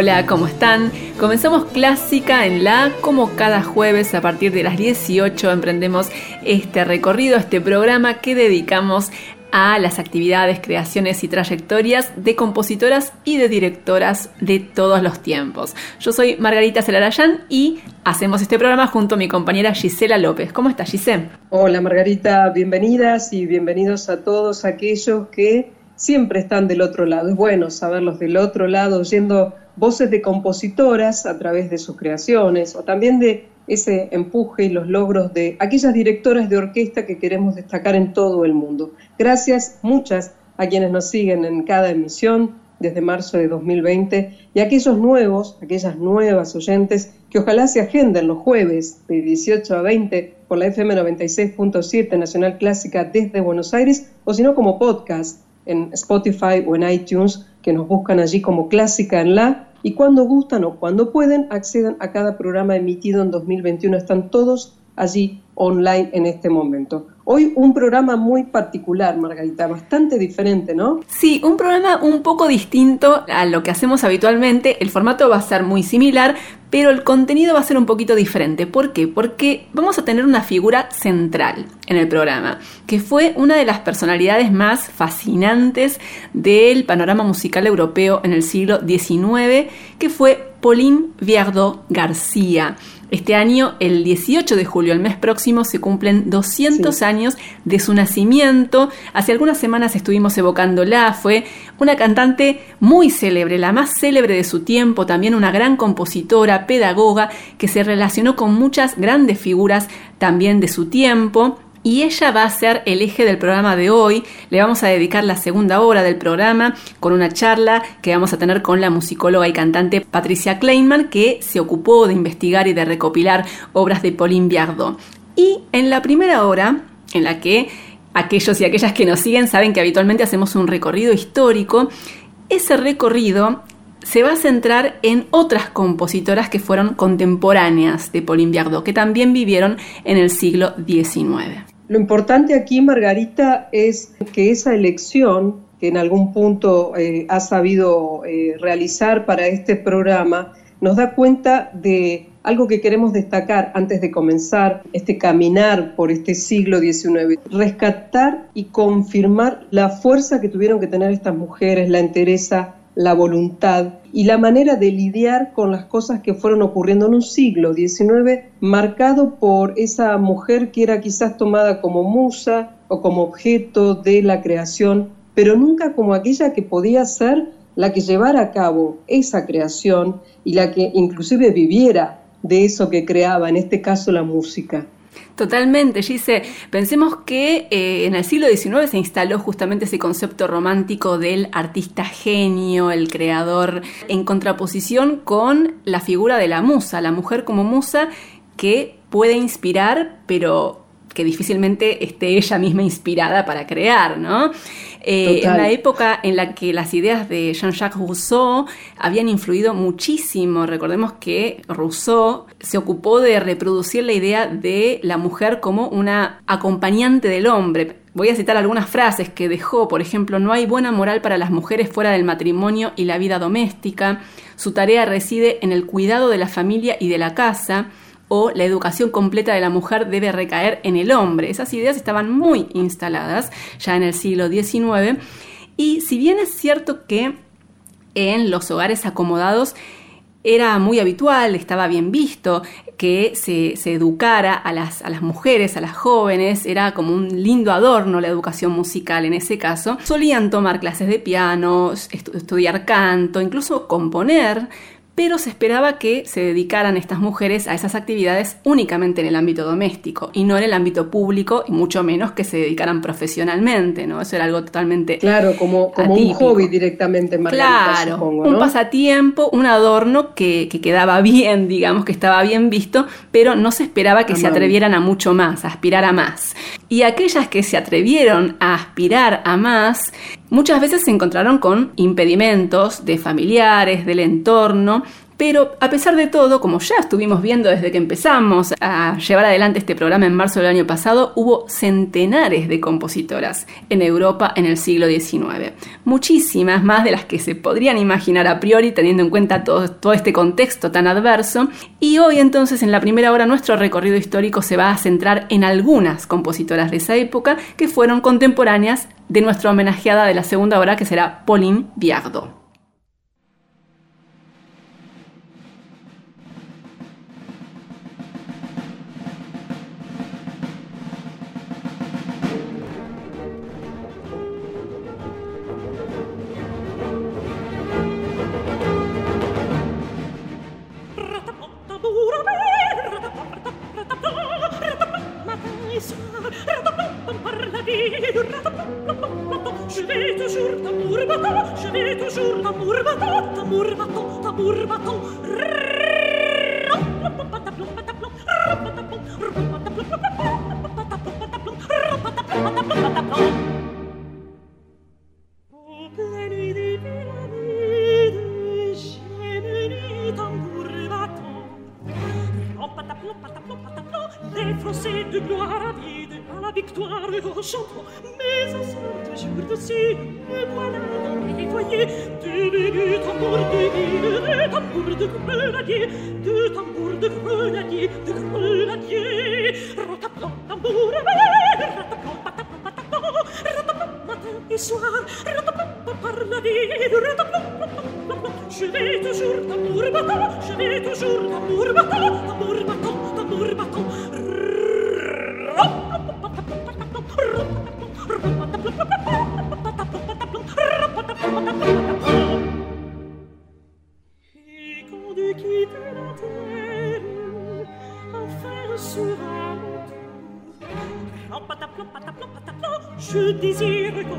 Hola, ¿cómo están? Comenzamos Clásica en la, como cada jueves a partir de las 18 emprendemos este recorrido, este programa que dedicamos a las actividades, creaciones y trayectorias de compositoras y de directoras de todos los tiempos. Yo soy Margarita Celarayán y hacemos este programa junto a mi compañera Gisela López. ¿Cómo estás, Gisela? Hola, Margarita, bienvenidas y bienvenidos a todos aquellos que siempre están del otro lado. Es bueno saberlos del otro lado, oyendo voces de compositoras a través de sus creaciones o también de ese empuje y los logros de aquellas directoras de orquesta que queremos destacar en todo el mundo. Gracias muchas a quienes nos siguen en cada emisión desde marzo de 2020 y a aquellos nuevos, aquellas nuevas oyentes que ojalá se agenden los jueves de 18 a 20 por la FM 96.7 Nacional Clásica desde Buenos Aires o si no como podcast en Spotify o en iTunes que nos buscan allí como Clásica en la y cuando gustan o cuando pueden accedan a cada programa emitido en 2021. Están todos allí online en este momento. Hoy un programa muy particular, Margarita, bastante diferente, ¿no? Sí, un programa un poco distinto a lo que hacemos habitualmente. El formato va a ser muy similar, pero el contenido va a ser un poquito diferente. ¿Por qué? Porque vamos a tener una figura central en el programa, que fue una de las personalidades más fascinantes del panorama musical europeo en el siglo XIX, que fue Pauline Viardot García este año, el 18 de julio, el mes próximo, se cumplen 200 años de su nacimiento. Hace algunas semanas estuvimos evocándola. Fue una cantante muy célebre, la más célebre de su tiempo, también una gran compositora, pedagoga, que se relacionó con muchas grandes figuras también de su tiempo y ella va a ser el eje del programa de hoy. Le vamos a dedicar la segunda hora del programa con una charla que vamos a tener con la musicóloga y cantante Patricia Kleinman, que se ocupó de investigar y de recopilar obras de Pauline Biardot. Y en la primera hora, en la que aquellos y aquellas que nos siguen saben que habitualmente hacemos un recorrido histórico, ese recorrido se va a centrar en otras compositoras que fueron contemporáneas de Pauline Biardot, que también vivieron en el siglo XIX. Lo importante aquí, Margarita, es que esa elección que en algún punto eh, ha sabido eh, realizar para este programa nos da cuenta de algo que queremos destacar antes de comenzar este caminar por este siglo XIX, rescatar y confirmar la fuerza que tuvieron que tener estas mujeres, la entereza, la voluntad y la manera de lidiar con las cosas que fueron ocurriendo en un siglo XIX marcado por esa mujer que era quizás tomada como musa o como objeto de la creación, pero nunca como aquella que podía ser la que llevara a cabo esa creación y la que inclusive viviera de eso que creaba, en este caso la música. Totalmente, Gise. Pensemos que eh, en el siglo XIX se instaló justamente ese concepto romántico del artista genio, el creador, en contraposición con la figura de la musa, la mujer como musa que puede inspirar, pero que difícilmente esté ella misma inspirada para crear, ¿no? Eh, en la época en la que las ideas de Jean-Jacques Rousseau habían influido muchísimo, recordemos que Rousseau se ocupó de reproducir la idea de la mujer como una acompañante del hombre. Voy a citar algunas frases que dejó, por ejemplo, no hay buena moral para las mujeres fuera del matrimonio y la vida doméstica, su tarea reside en el cuidado de la familia y de la casa, o la educación completa de la mujer debe recaer en el hombre. Esas ideas estaban muy instaladas ya en el siglo XIX y si bien es cierto que en los hogares acomodados era muy habitual, estaba bien visto que se, educara a las, a las, mujeres, a las jóvenes, era como un lindo adorno la educación musical en ese caso. Solían tomar clases de piano, estudiar canto, incluso componer, pero se esperaba que se dedicaran estas mujeres a esas actividades únicamente en el ámbito doméstico y no en el ámbito público y mucho menos que se dedicaran profesionalmente, ¿no? Eso era algo totalmente Claro, como, como un hobby directamente, Margarita, Claro, un pasatiempo, un adorno que, quedaba bien, digamos, que estaba bien visto, pero no se esperaba que se atrevieran a mucho más, a aspirar a más. Y aquellas que se atrevieron a aspirar a más, muchas veces se encontraron con impedimentos de familiares, del entorno, pero a pesar de todo, como ya estuvimos viendo desde que empezamos a llevar adelante este programa en marzo del año pasado, hubo centenares de compositoras en Europa en el siglo XIX. Muchísimas más de las que se podrían imaginar a priori teniendo en cuenta todo, este contexto tan adverso. Y hoy entonces en la primera hora nuestro recorrido histórico se va a centrar en algunas compositoras de esa época que fueron contemporáneas de nuestra homenajeada de la segunda hora que será Pauline Viardot. chantant, mais ensuite je me dossier, me voilà dans les foyers, du bégu tambour de guide, de tambour de grenadier, de tambour de grenadier, de grenadier, rataplan tambour, rataplan pataplan pataplan, rataplan matin et soir, rataplan par la vie, rataplan je vais toujours tambour battant, je vais toujours tambour battant, tambour désir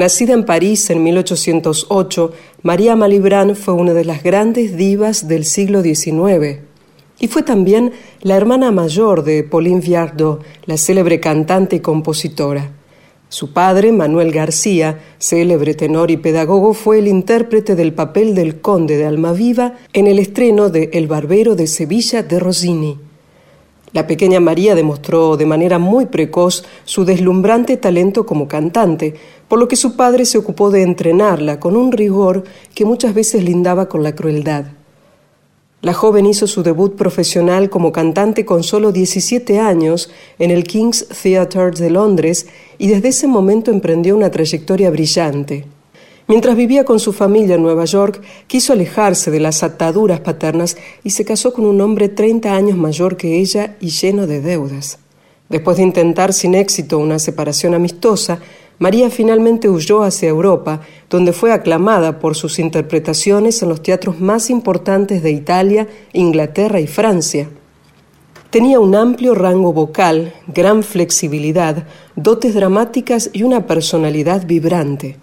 Nacida en París en 1808, María Malibran fue una de las grandes divas del siglo XIX y fue también la hermana mayor de Pauline Viardot, la célebre cantante y compositora. Su padre, Manuel García, célebre tenor y pedagogo, fue el intérprete del papel del conde de Almaviva en el estreno de El Barbero de Sevilla de Rossini. La pequeña María demostró de manera muy precoz su deslumbrante talento como cantante, por lo que su padre se ocupó de entrenarla con un rigor que muchas veces lindaba con la crueldad. La joven hizo su debut profesional como cantante con solo 17 años en el King's Theatre de Londres y desde ese momento emprendió una trayectoria brillante. Mientras vivía con su familia en Nueva York, quiso alejarse de las ataduras paternas y se casó con un hombre 30 años mayor que ella y lleno de deudas. Después de intentar sin éxito una separación amistosa, María finalmente huyó hacia Europa, donde fue aclamada por sus interpretaciones en los teatros más importantes de Italia, Inglaterra y Francia. Tenía un amplio rango vocal, gran flexibilidad, dotes dramáticas y una personalidad vibrante.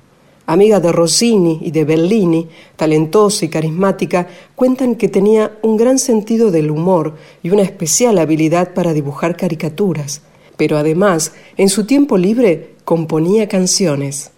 Amiga de Rossini y de Bellini, talentosa y carismática, cuentan que tenía un gran sentido del humor y una especial habilidad para dibujar caricaturas. Pero además, en su tiempo libre, componía canciones.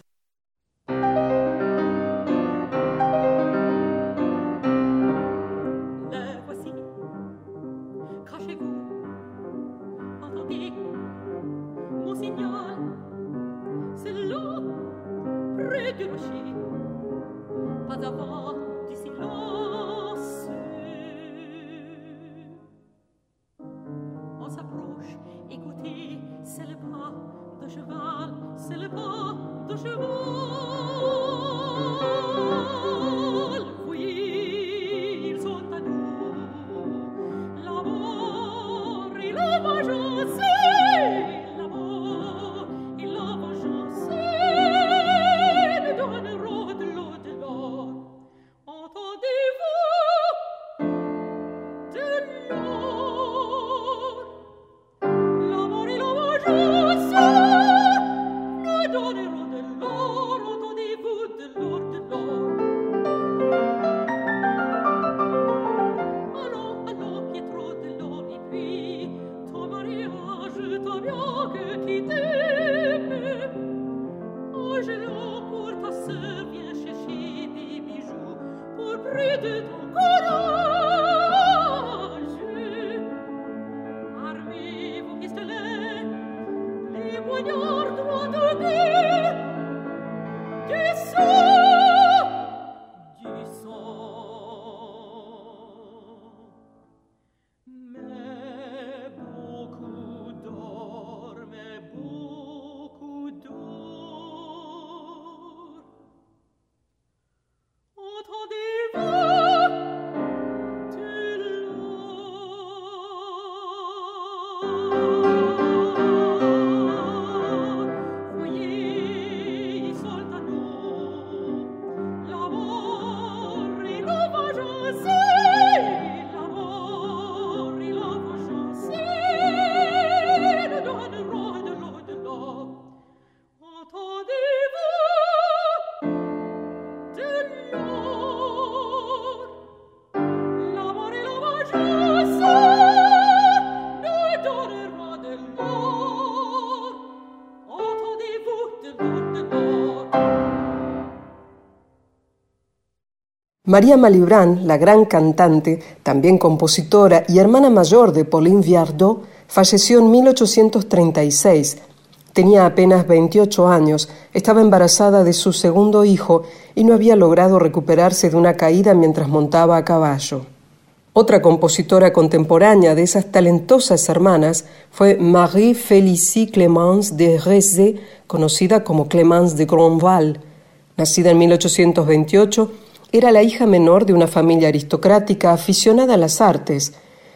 María Malibran, la gran cantante, también compositora y hermana mayor de Pauline Viardot, falleció en 1836. Tenía apenas 28 años, estaba embarazada de su segundo hijo y no había logrado recuperarse de una caída mientras montaba a caballo. Otra compositora contemporánea de esas talentosas hermanas fue Marie Félicie Clémence de Rezé, conocida como Clémence de Grandval. Nacida en 1828, era la hija menor de una familia aristocrática aficionada a las artes.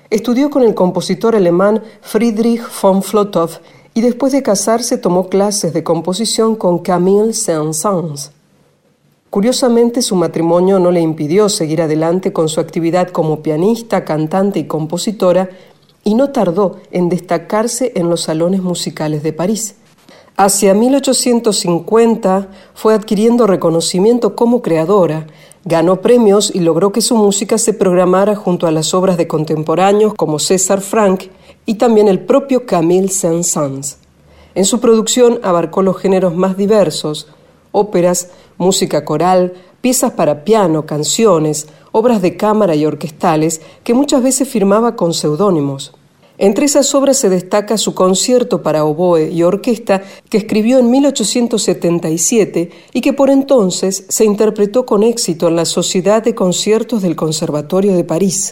Estudió con el compositor alemán Friedrich von Flotow y después de casarse tomó clases de composición con Camille Saint-Saëns. Curiosamente, su matrimonio no le impidió seguir adelante con su actividad como pianista, cantante y compositora, y no tardó en destacarse en los salones musicales de París. Hacia 1850 fue adquiriendo reconocimiento como creadora, Ganó premios y logró que su música se programara junto a las obras de contemporáneos como César Frank y también el propio Camille Saint-Saëns. En su producción abarcó los géneros más diversos, óperas, música coral, piezas para piano, canciones, obras de cámara y orquestales que muchas veces firmaba con seudónimos. Entre esas obras se destaca su concierto para oboe y orquesta que escribió en 1877 y que por entonces se interpretó con éxito en la Sociedad de Conciertos del Conservatorio de París.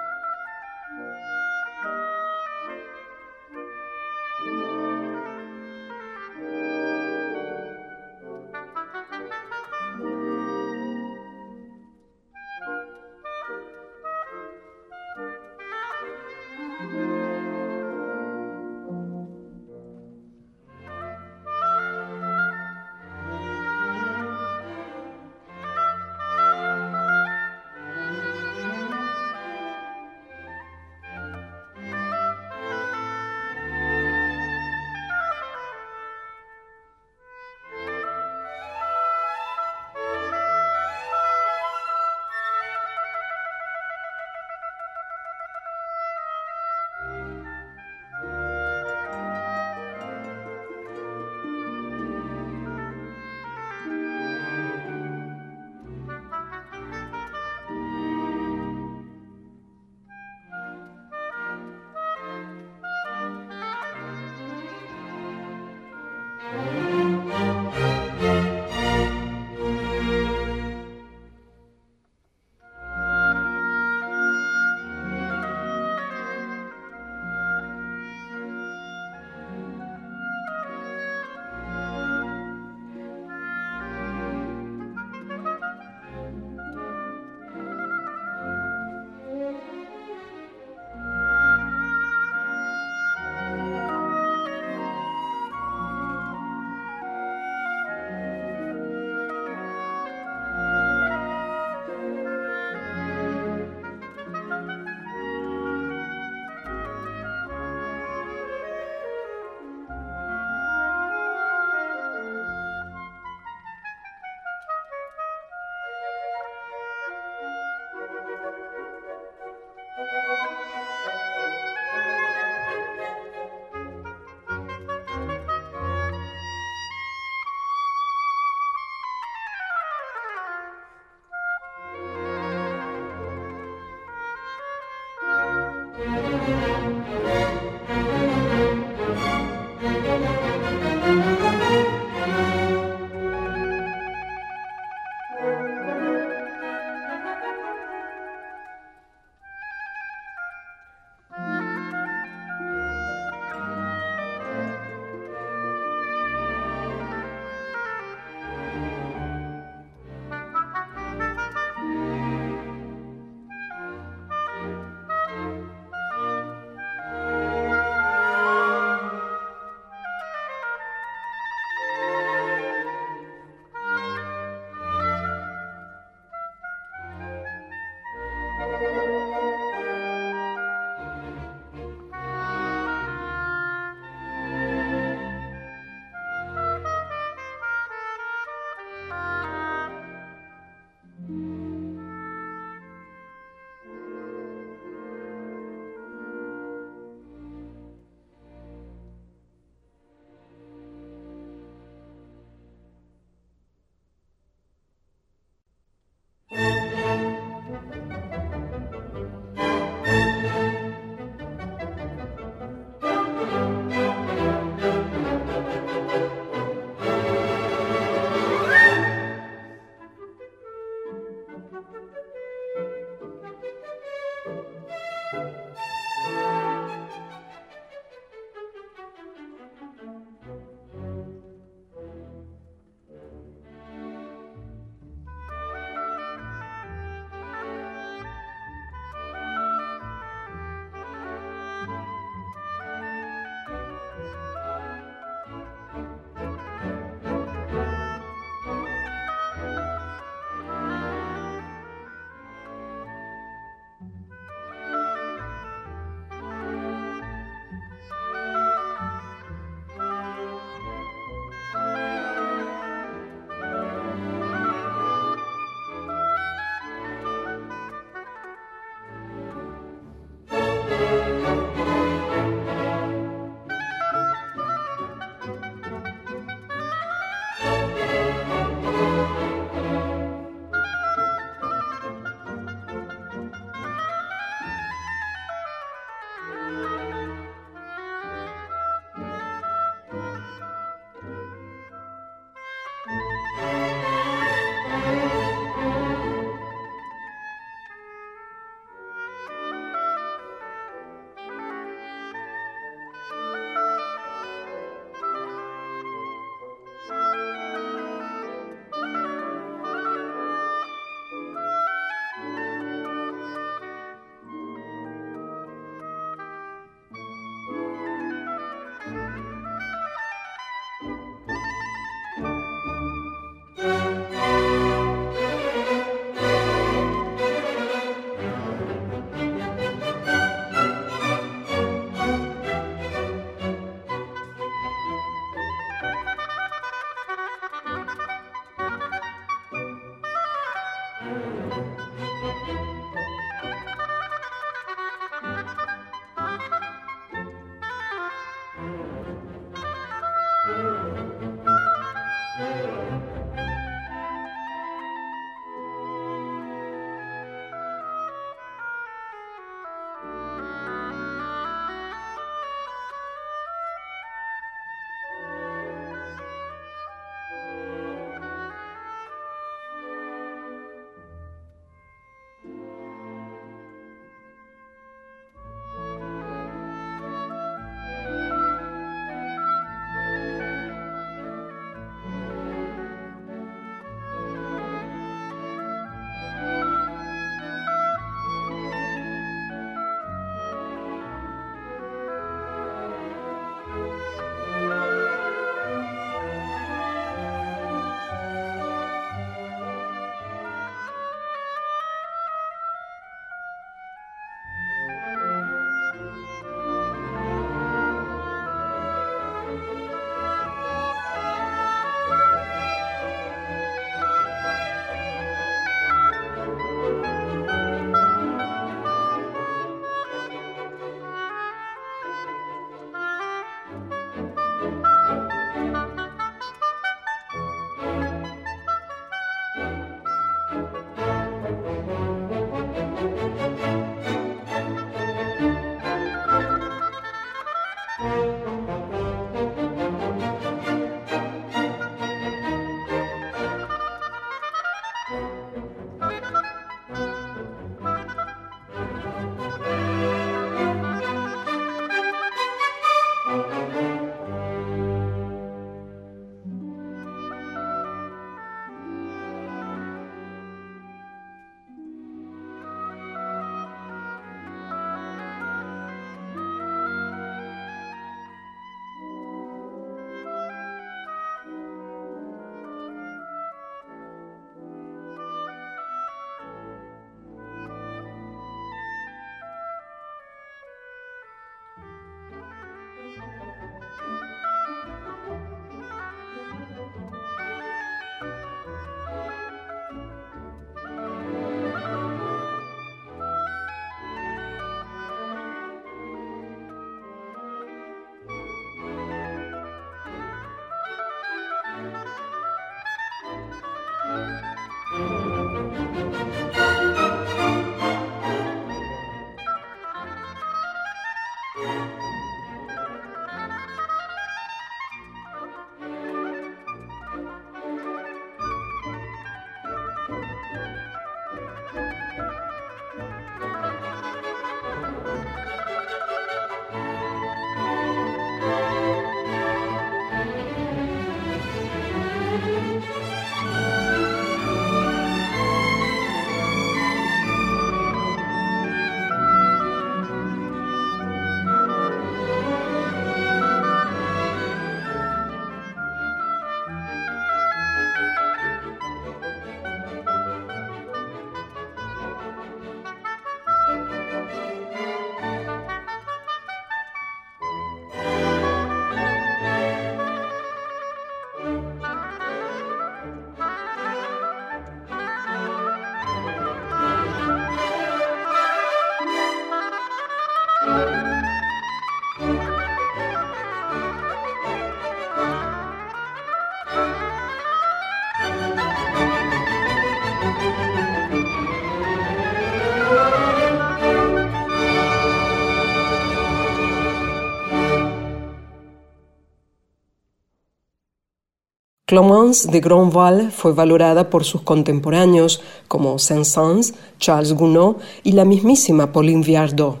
Clémence de Grandval fue valorada por sus contemporáneos como Saint-Saëns, Charles Gounod y la mismísima Pauline Viardot.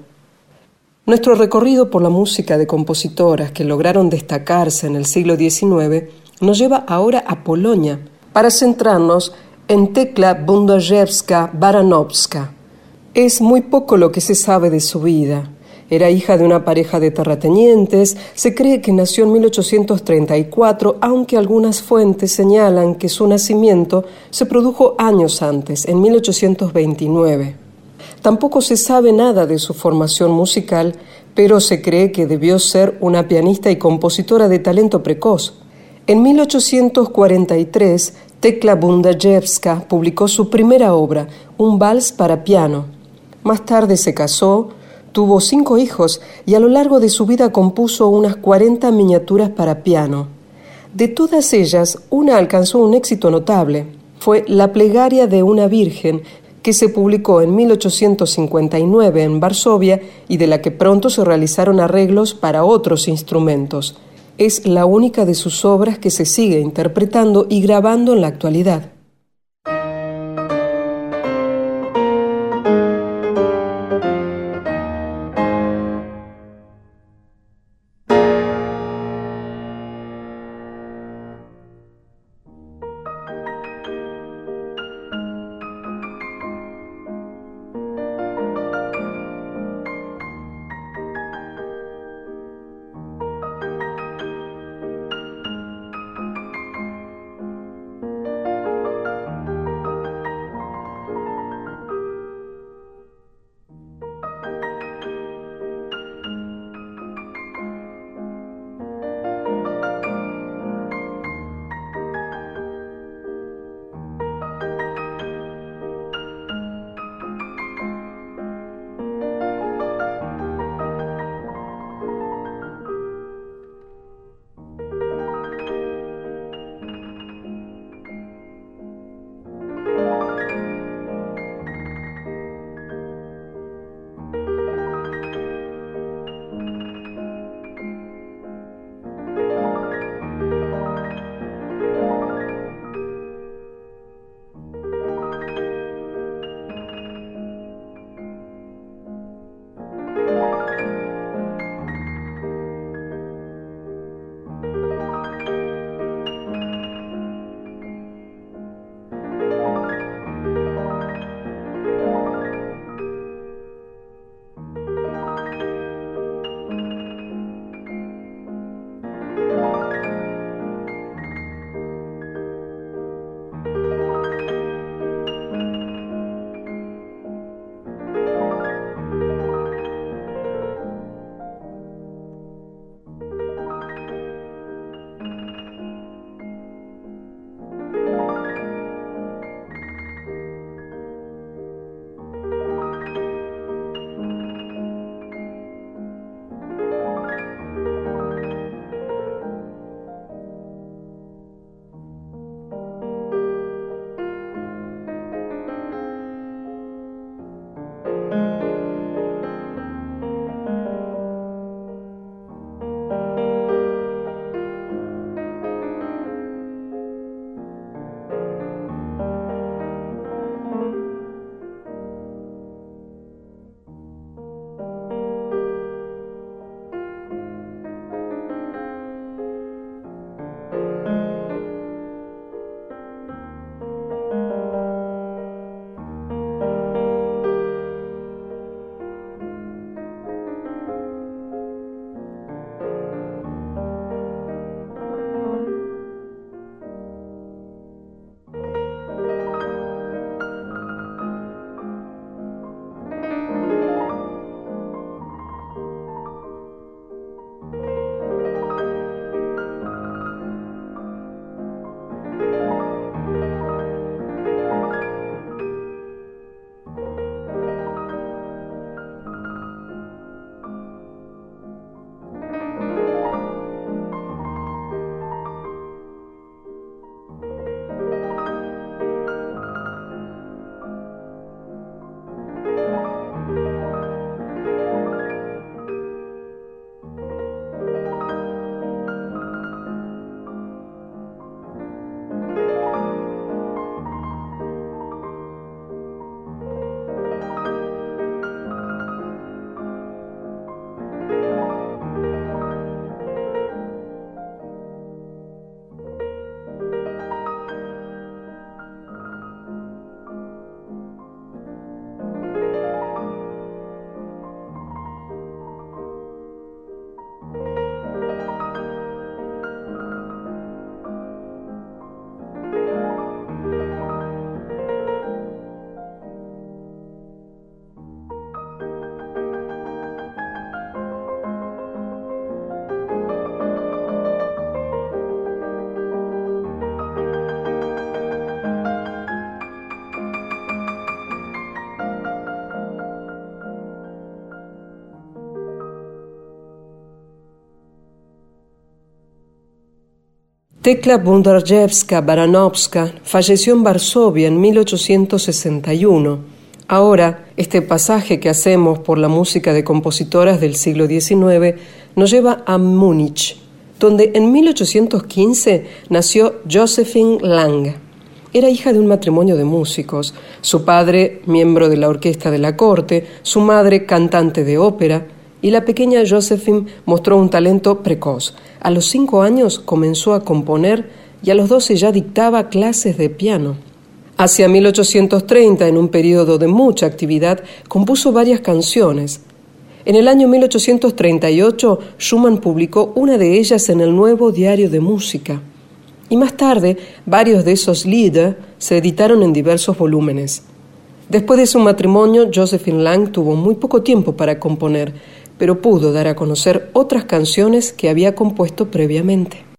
Nuestro recorrido por la música de compositoras que lograron destacarse en el siglo XIX nos lleva ahora a Polonia para centrarnos en Tekla Bundajewska Baranowska. Es muy poco lo que se sabe de su vida. Era hija de una pareja de terratenientes, se cree que nació en 1834, aunque algunas fuentes señalan que su nacimiento se produjo años antes, en 1829. Tampoco se sabe nada de su formación musical, pero se cree que debió ser una pianista y compositora de talento precoz. En 1843, Tekla Bundajewska publicó su primera obra, un vals para piano. Más tarde se casó, Tuvo cinco hijos y a lo largo de su vida compuso unas 40 miniaturas para piano. De todas ellas, una alcanzó un éxito notable. Fue La plegaria de una virgen, que se publicó en 1859 en Varsovia y de la que pronto se realizaron arreglos para otros instrumentos. Es la única de sus obras que se sigue interpretando y grabando en la actualidad. Tekla Bundarjevska Baranovska falleció en Varsovia en 1861. Ahora, este pasaje que hacemos por la música de compositoras del siglo XIX nos lleva a Múnich, donde en 1815 nació Josephine Lang. Era hija de un matrimonio de músicos, su padre miembro de la orquesta de la corte, su madre cantante de ópera, y la pequeña Josephine mostró un talento precoz. A los cinco años comenzó a componer y a los doce ya dictaba clases de piano. Hacia 1830, en un periodo de mucha actividad, compuso varias canciones. En el año 1838, Schumann publicó una de ellas en el Nuevo Diario de Música. Y más tarde, varios de esos Lieder se editaron en diversos volúmenes. Después de su matrimonio, Josephine Lang tuvo muy poco tiempo para componer, pero pudo dar a conocer otras canciones que había compuesto previamente.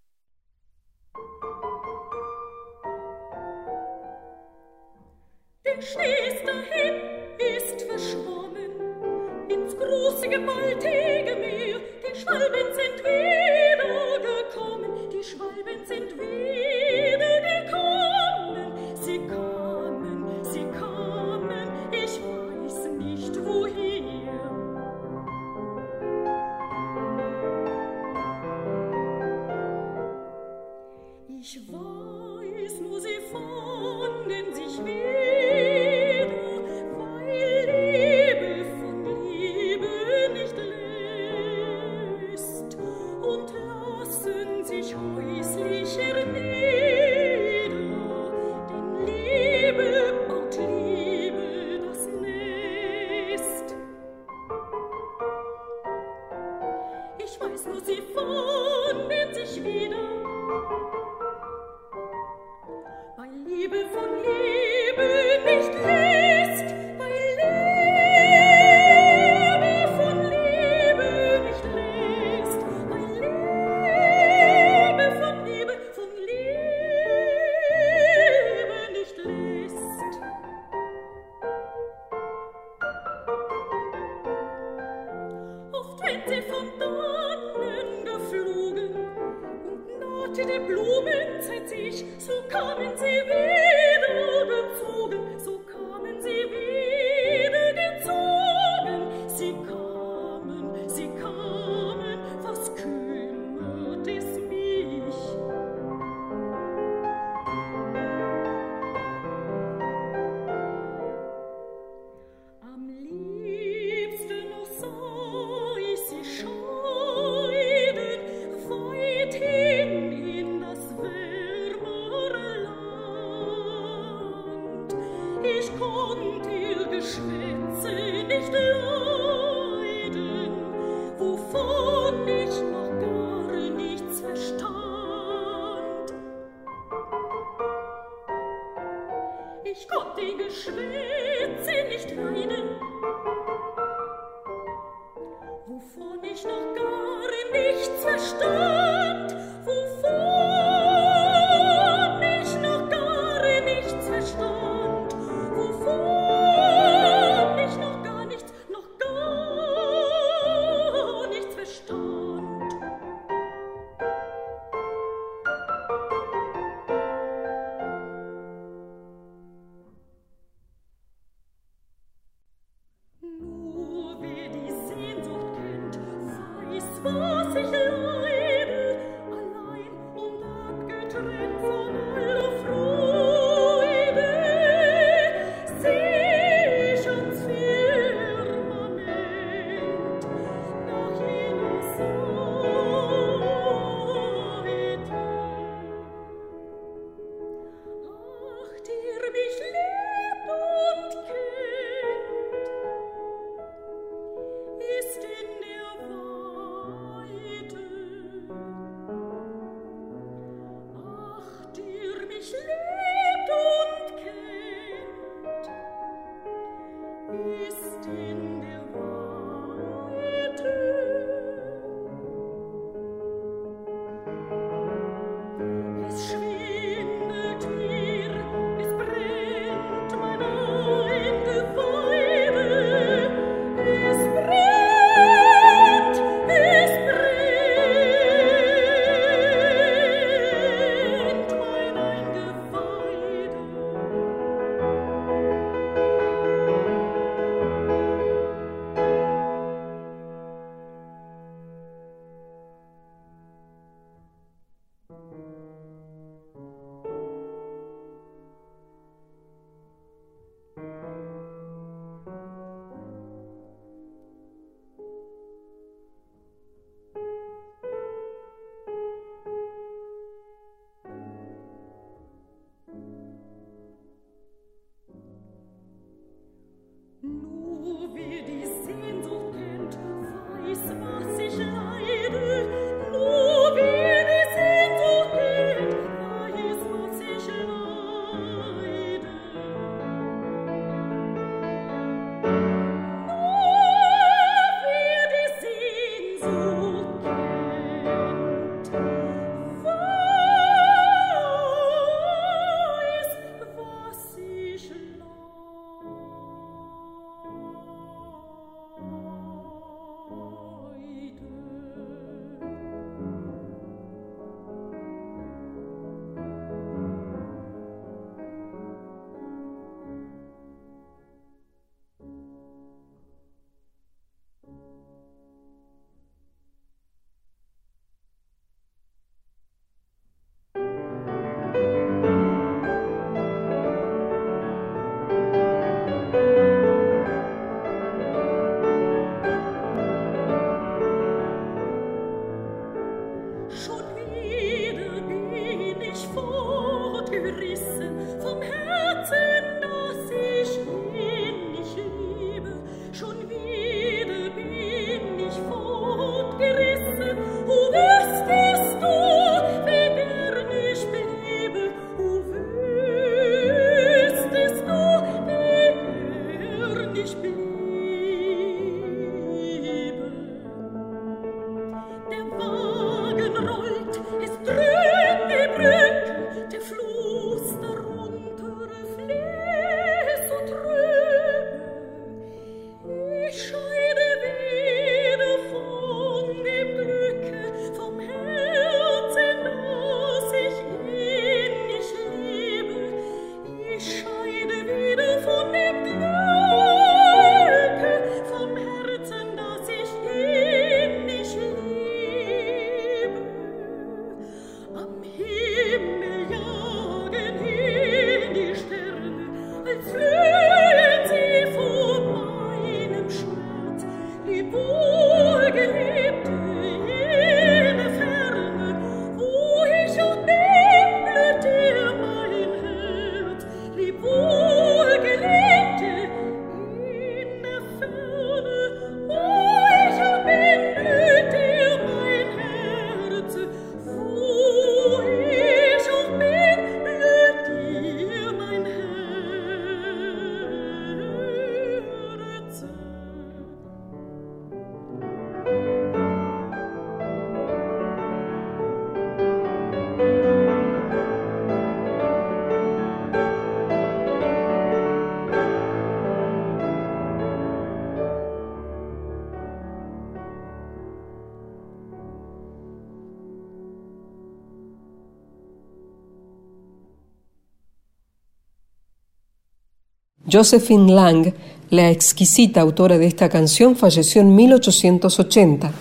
Josephine Lang, la exquisita autora de esta canción, falleció en 1880.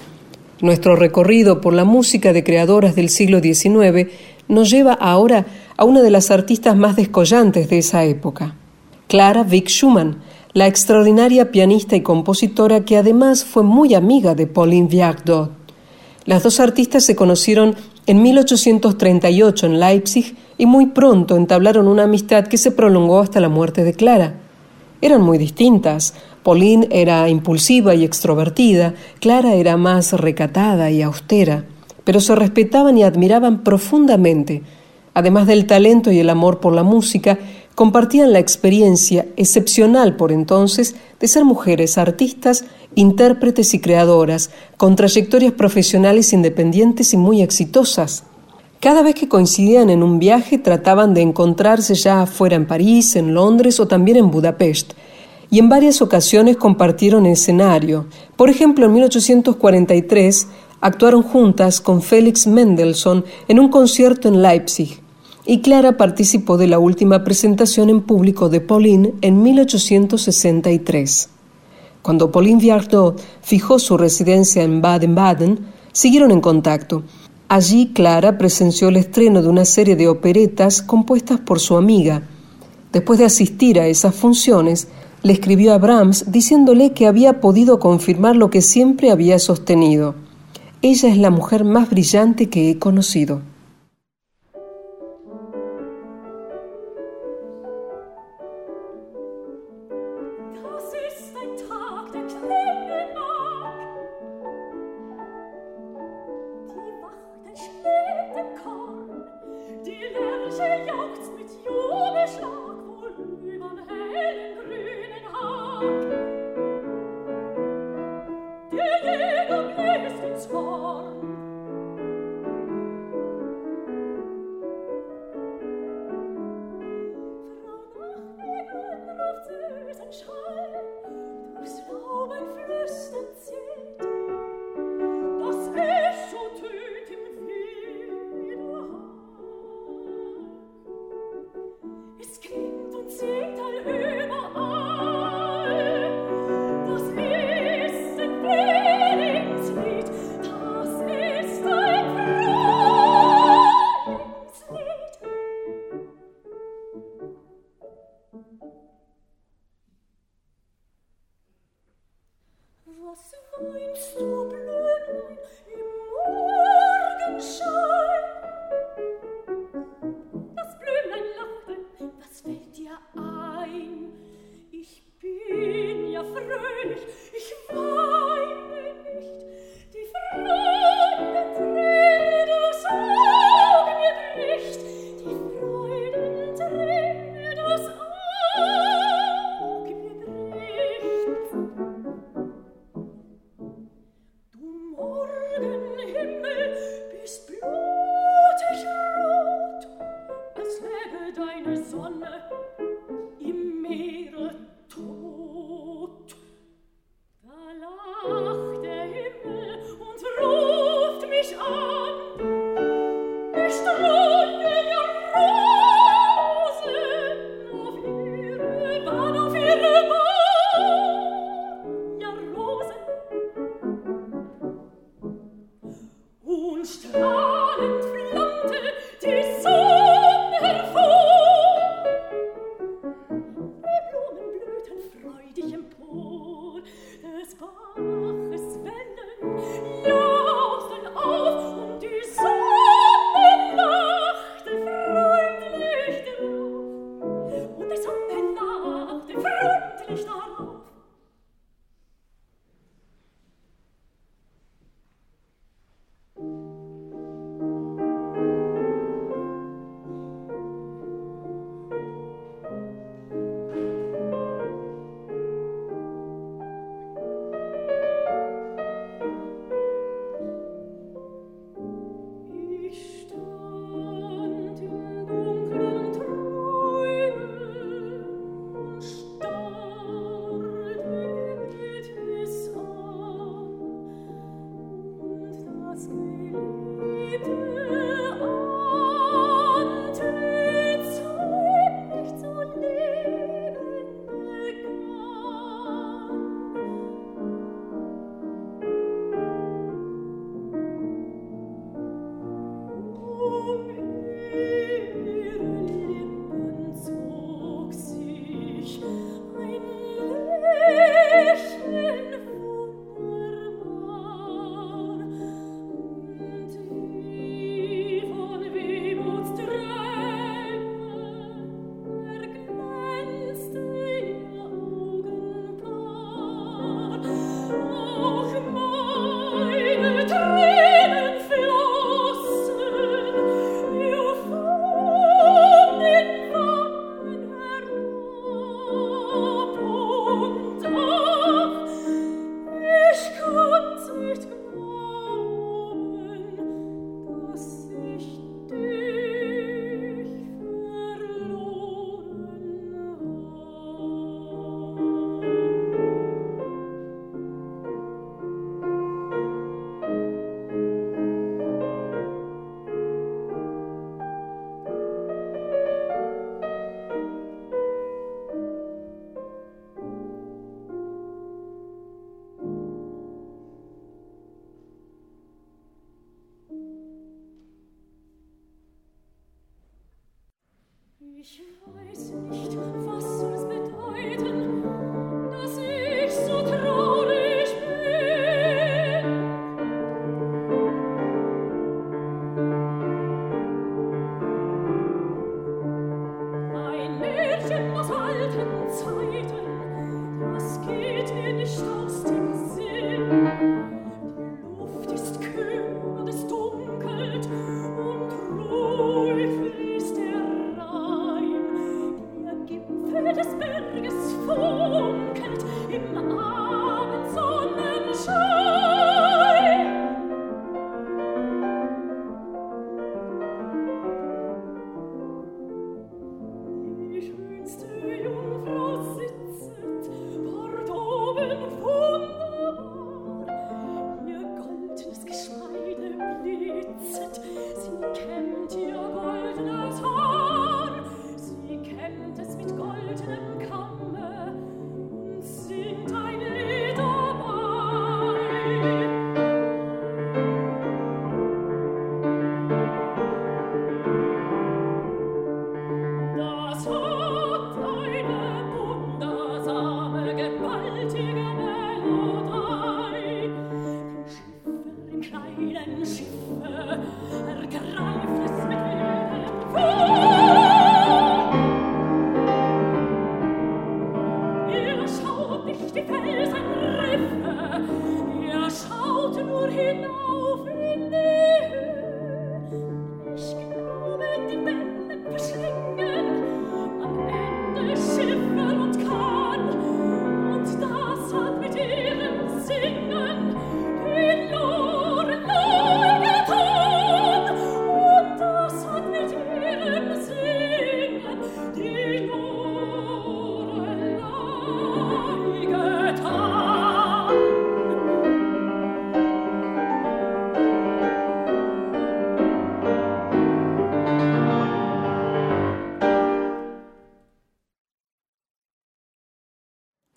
Nuestro recorrido por la música de creadoras del siglo XIX nos lleva ahora a una de las artistas más descollantes de esa época, Clara Vick Schumann, la extraordinaria pianista y compositora que además fue muy amiga de Pauline Viardot. Las dos artistas se conocieron en 1838 en Leipzig y muy pronto entablaron una amistad que se prolongó hasta la muerte de Clara. Eran muy distintas. Pauline era impulsiva y extrovertida, Clara era más recatada y austera, pero se respetaban y admiraban profundamente. Además del talento y el amor por la música, compartían la experiencia excepcional por entonces de ser mujeres artistas, intérpretes y creadoras, con trayectorias profesionales independientes y muy exitosas. Cada vez que coincidían en un viaje trataban de encontrarse ya fuera en París, en Londres o también en Budapest, y en varias ocasiones compartieron escenario. Por ejemplo, en 1843 actuaron juntas con Félix Mendelssohn en un concierto en Leipzig y Clara participó de la última presentación en público de Pauline en 1863. Cuando Pauline Viardot fijó su residencia en Baden-Baden, siguieron en contacto. Allí Clara presenció el estreno de una serie de operetas compuestas por su amiga. Después de asistir a esas funciones, le escribió a Brahms diciéndole que había podido confirmar lo que siempre había sostenido. Ella es la mujer más brillante que he conocido.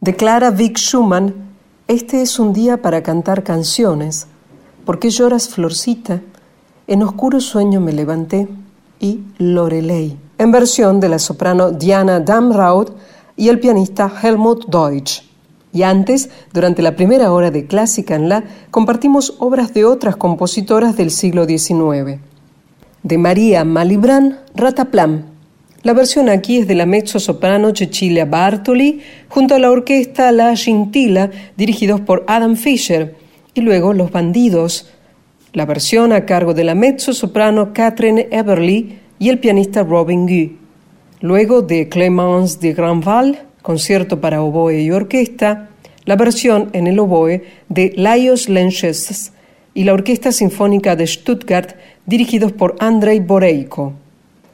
Declara Vic Schumann, este es un día para cantar canciones. ¿Por qué lloras, Florcita? En oscuro sueño me levanté y Lorelei, en versión de la soprano Diana Damraud y el pianista Helmut Deutsch. Y antes, durante la primera hora de Clásica en La, compartimos obras de otras compositoras del siglo XIX. De María Malibran, Rataplan, la versión aquí es de la mezzo-soprano Cecilia Bartoli junto a la orquesta La Gintila, dirigidos por Adam Fisher, y luego Los Bandidos, la versión a cargo de la mezzo-soprano Catherine Everly y el pianista Robin Guy. Luego de Clémence de Granval, concierto para oboe y orquesta, la versión en el oboe de Lajos Lenches y la Orquesta Sinfónica de Stuttgart, dirigidos por Andrei Boreiko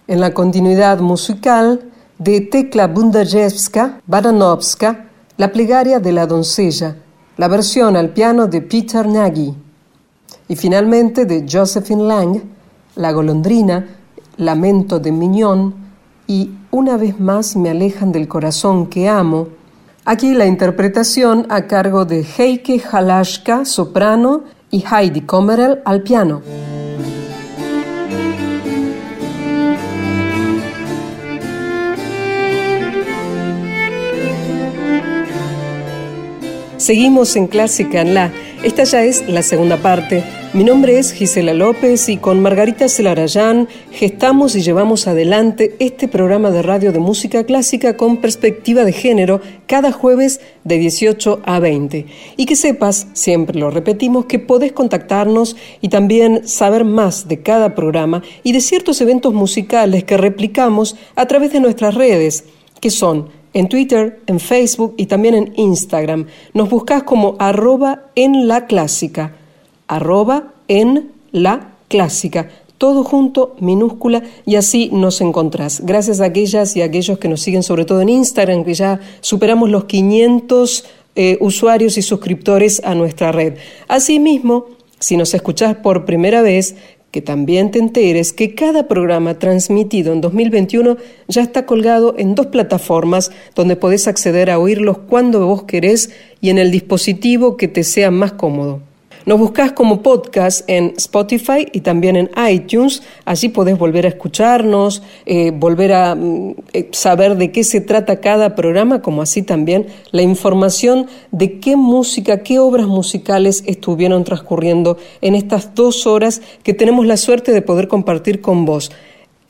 en la continuidad musical de Tekla Bundajewska Baranovska, La plegaria de la doncella, la versión al piano de Peter Nagy. Y finalmente de Josephine Lang, La golondrina, Lamento de Miñón y Una vez más me alejan del corazón que amo. Aquí la interpretación a cargo de Heike Halashka, soprano, y Heidi Kommerel al piano. Seguimos en Clásica en La. Esta ya es la segunda parte. Mi nombre es Gisela López y con Margarita Celarayán gestamos y llevamos adelante este programa de radio de música clásica con perspectiva de género cada jueves de 18 a 20. Y que sepas, siempre lo repetimos, que podés contactarnos y también saber más de cada programa y de ciertos eventos musicales que replicamos a través de nuestras redes, que son en Twitter, en Facebook y también en Instagram. Nos buscas como arroba en la clásica, arroba en la clásica, todo junto, minúscula, y así nos encontrás. Gracias a aquellas y a aquellos que nos siguen, sobre todo en Instagram, que ya superamos los 500 eh, usuarios y suscriptores a nuestra red. Asimismo, si nos escuchás por primera vez, que también te enteres que cada programa transmitido en 2021 ya está colgado en dos plataformas donde podés acceder a oírlos cuando vos querés y en el dispositivo que te sea más cómodo. Nos buscas como podcast en Spotify y también en iTunes. Allí podés volver a escucharnos, eh, volver a mm, eh, saber de qué se trata cada programa, como así también la información de qué música, qué obras musicales estuvieron transcurriendo en estas dos horas que tenemos la suerte de poder compartir con vos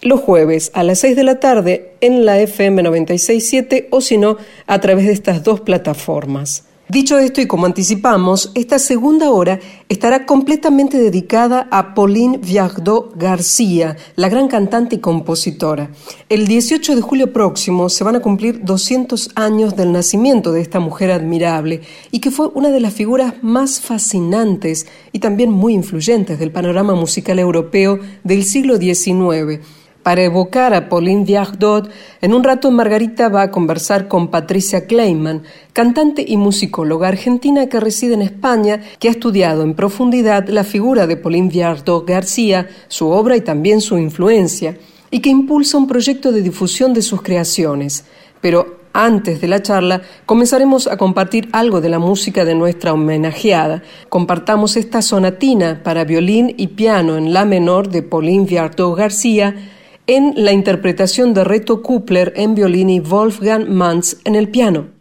los jueves a las 6 de la tarde en la FM 967 o si no a través de estas dos plataformas. Dicho esto y como anticipamos, esta segunda hora estará completamente dedicada a Pauline Viardot García, la gran cantante y compositora. El 18 de julio próximo se van a cumplir 200 años del nacimiento de esta mujer admirable y que fue una de las figuras más fascinantes y también muy influyentes del panorama musical europeo del siglo XIX Para evocar a Pauline Viardot, en un rato Margarita va a conversar con Patricia Kleiman, cantante y musicóloga argentina que reside en España, que ha estudiado en profundidad la figura de Pauline Viardot García, su obra y también su influencia, y que impulsa un proyecto de difusión de sus creaciones. Pero antes de la charla, comenzaremos a compartir algo de la música de nuestra homenajeada. Compartamos esta sonatina para violín y piano en la menor de Pauline Viardot García, en la interpretación de Reto Kupler en violín y Wolfgang Manz en el piano.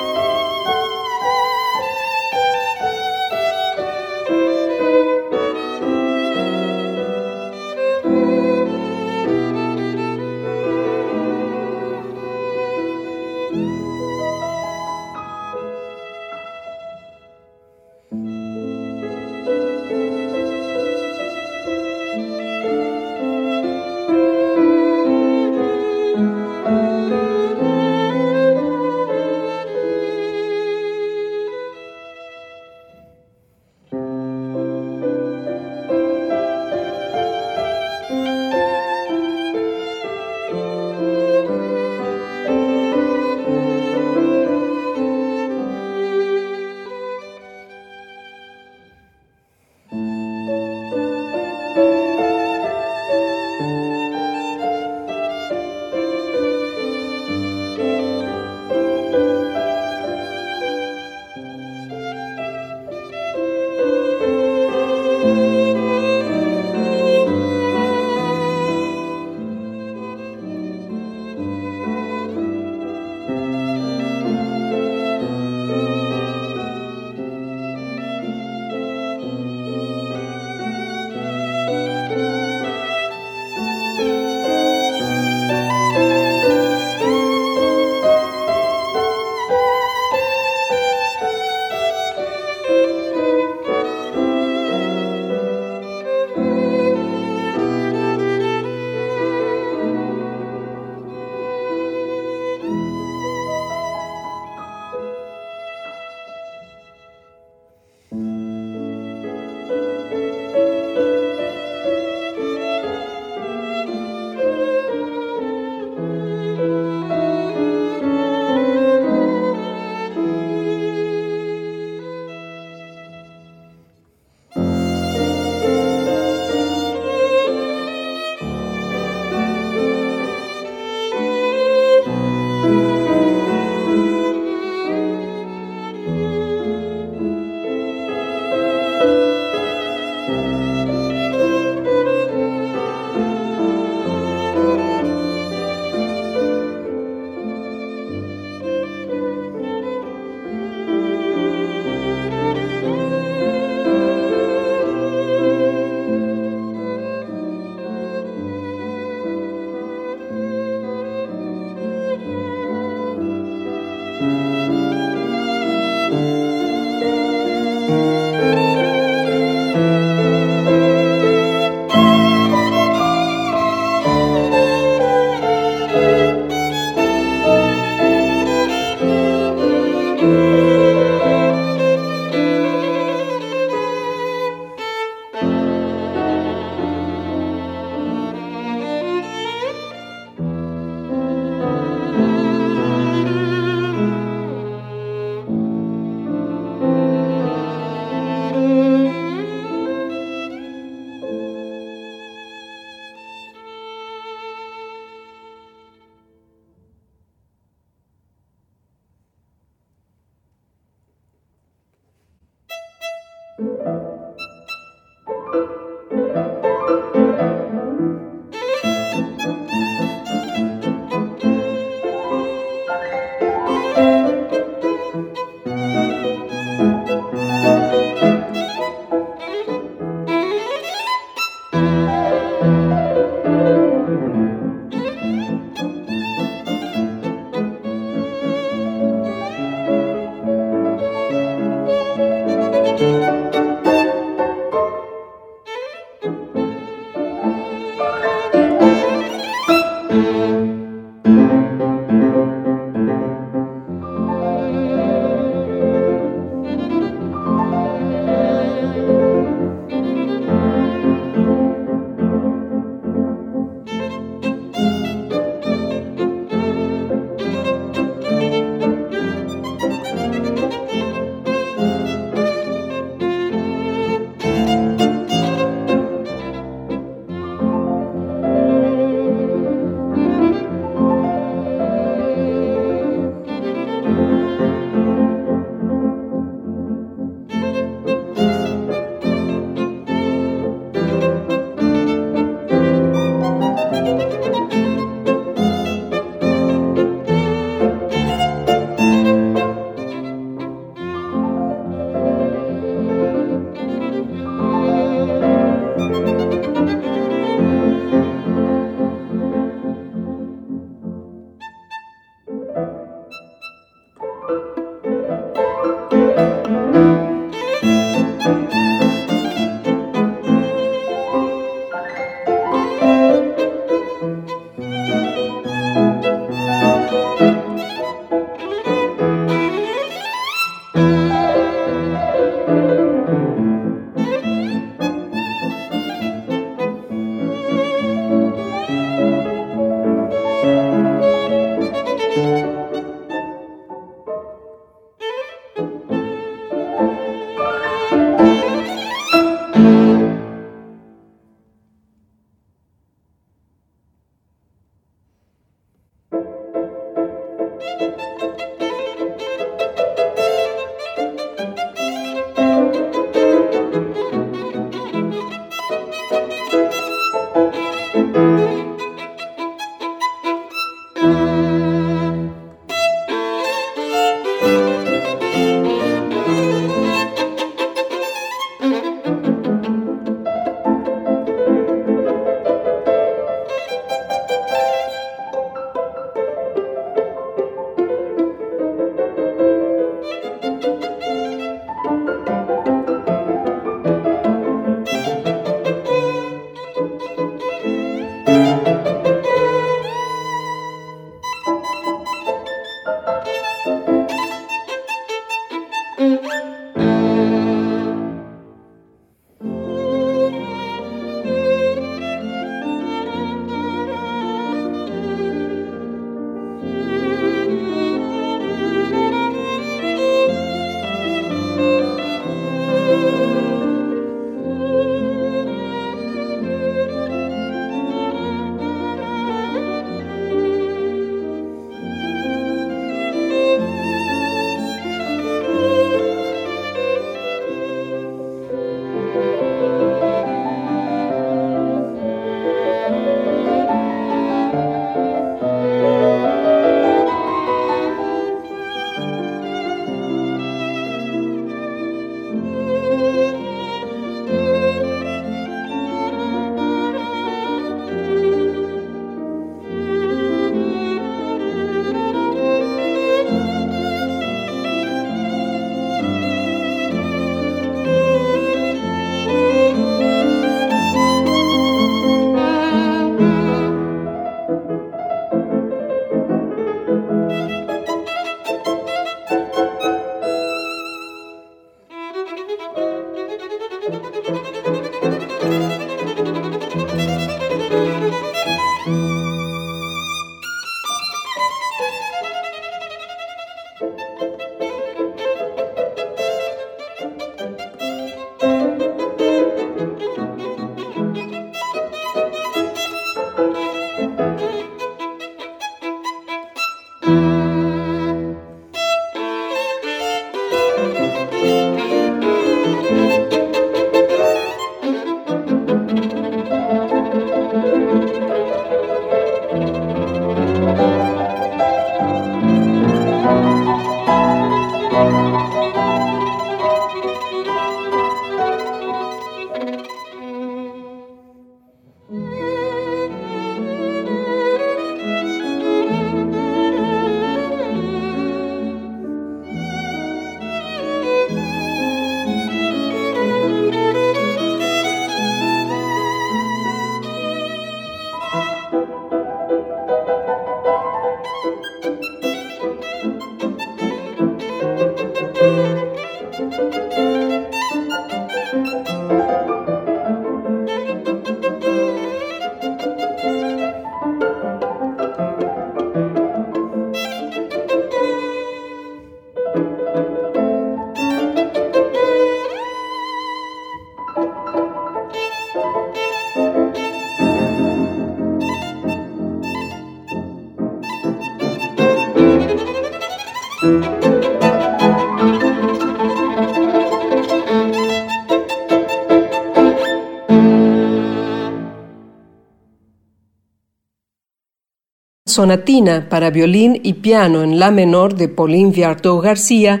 Sonatina para violín y piano en la menor de Pauline Viardot García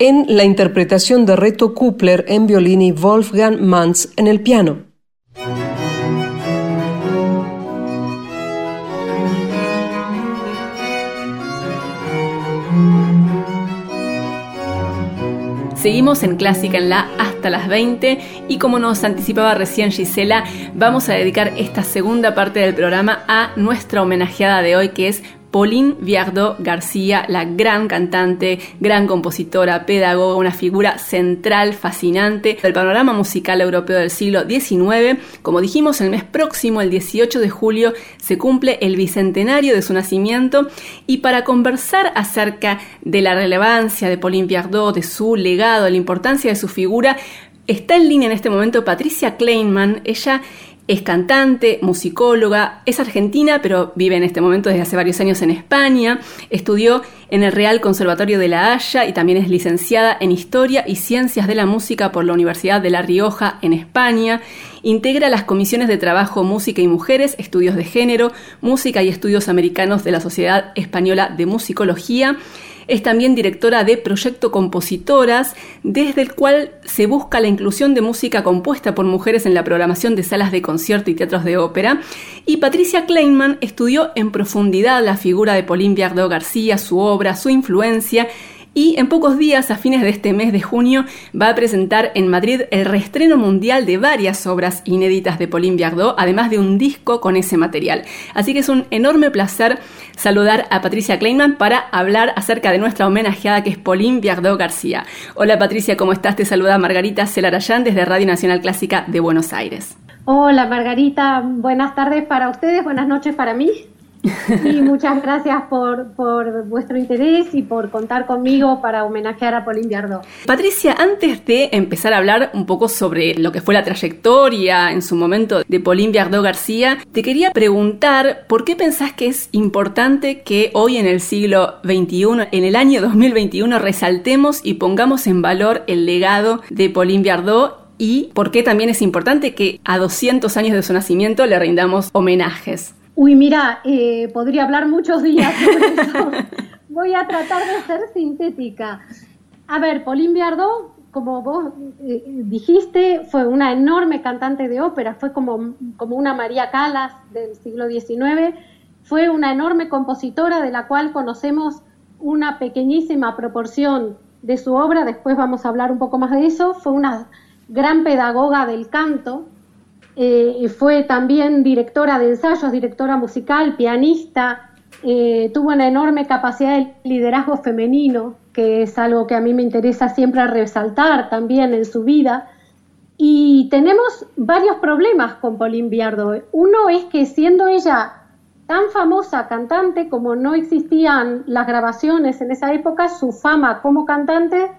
en la interpretación de Reto Kupler en violín y Wolfgang Manz en el piano. Seguimos en Clásica en la hasta las 20 y como nos anticipaba recién Gisela, vamos a dedicar esta segunda parte del programa a nuestra homenajeada de hoy que es Pauline Viardot García, la gran cantante, gran compositora, pedagoga, una figura central, fascinante del panorama musical europeo del siglo XIX. Como dijimos, el mes próximo, el 18 de julio, se cumple el bicentenario de su nacimiento y para conversar acerca de la relevancia de Pauline Viardot, de su legado, de la importancia de su figura, Está en línea en este momento Patricia Kleinman. Ella es cantante, musicóloga, es argentina, pero vive en este momento desde hace varios años en España. Estudió en el Real Conservatorio de La Haya y también es licenciada en Historia y Ciencias de la Música por la Universidad de La Rioja en España. Integra las comisiones de trabajo Música y Mujeres, Estudios de Género, Música y Estudios Americanos de la Sociedad Española de Musicología es también directora de Proyecto Compositoras, desde el cual se busca la inclusión de música compuesta por mujeres en la programación de salas de concierto y teatros de ópera. Y Patricia Kleinman estudió en profundidad la figura de Pauline Viardot García, su obra, su influencia y en pocos días, a fines de este mes de junio, va a presentar en Madrid el reestreno mundial de varias obras inéditas de Pauline Viardot, además de un disco con ese material. Así que es un enorme placer saludar a Patricia Kleinman para hablar acerca de nuestra homenajeada que es Pauline Viardot García. Hola Patricia, ¿cómo estás? Te saluda Margarita Celarayán desde Radio Nacional Clásica de Buenos Aires. Hola Margarita, buenas tardes para ustedes, buenas noches para mí. Y muchas gracias por, vuestro interés y por contar conmigo para homenajear a Paul Viardot. Patricia, antes de empezar a hablar un poco sobre lo que fue la trayectoria en su momento de Pauline Viardot García, te quería preguntar por qué pensás que es importante que hoy en el siglo XXI, en el año 2021, resaltemos y pongamos en valor el legado de Pauline Viardot y por qué también es importante que a 200 años de su nacimiento le rindamos homenajes. Uy, mira, eh, podría hablar muchos días sobre eso. Voy a tratar de ser sintética. A ver, Pauline Viardot, como vos eh, dijiste, fue una enorme cantante de ópera, fue como, como una María Calas del siglo XIX, fue una enorme compositora de la cual conocemos una pequeñísima proporción de su obra, después vamos a hablar un poco más de eso, fue una gran pedagoga del canto, eh, fue también directora de ensayos, directora musical, pianista, eh, tuvo una enorme capacidad de liderazgo femenino, que es algo que a mí me interesa siempre resaltar también en su vida. Y tenemos varios problemas con Pauline Biardo. Uno es que siendo ella tan famosa cantante, como no existían las grabaciones en esa época, su fama como cantante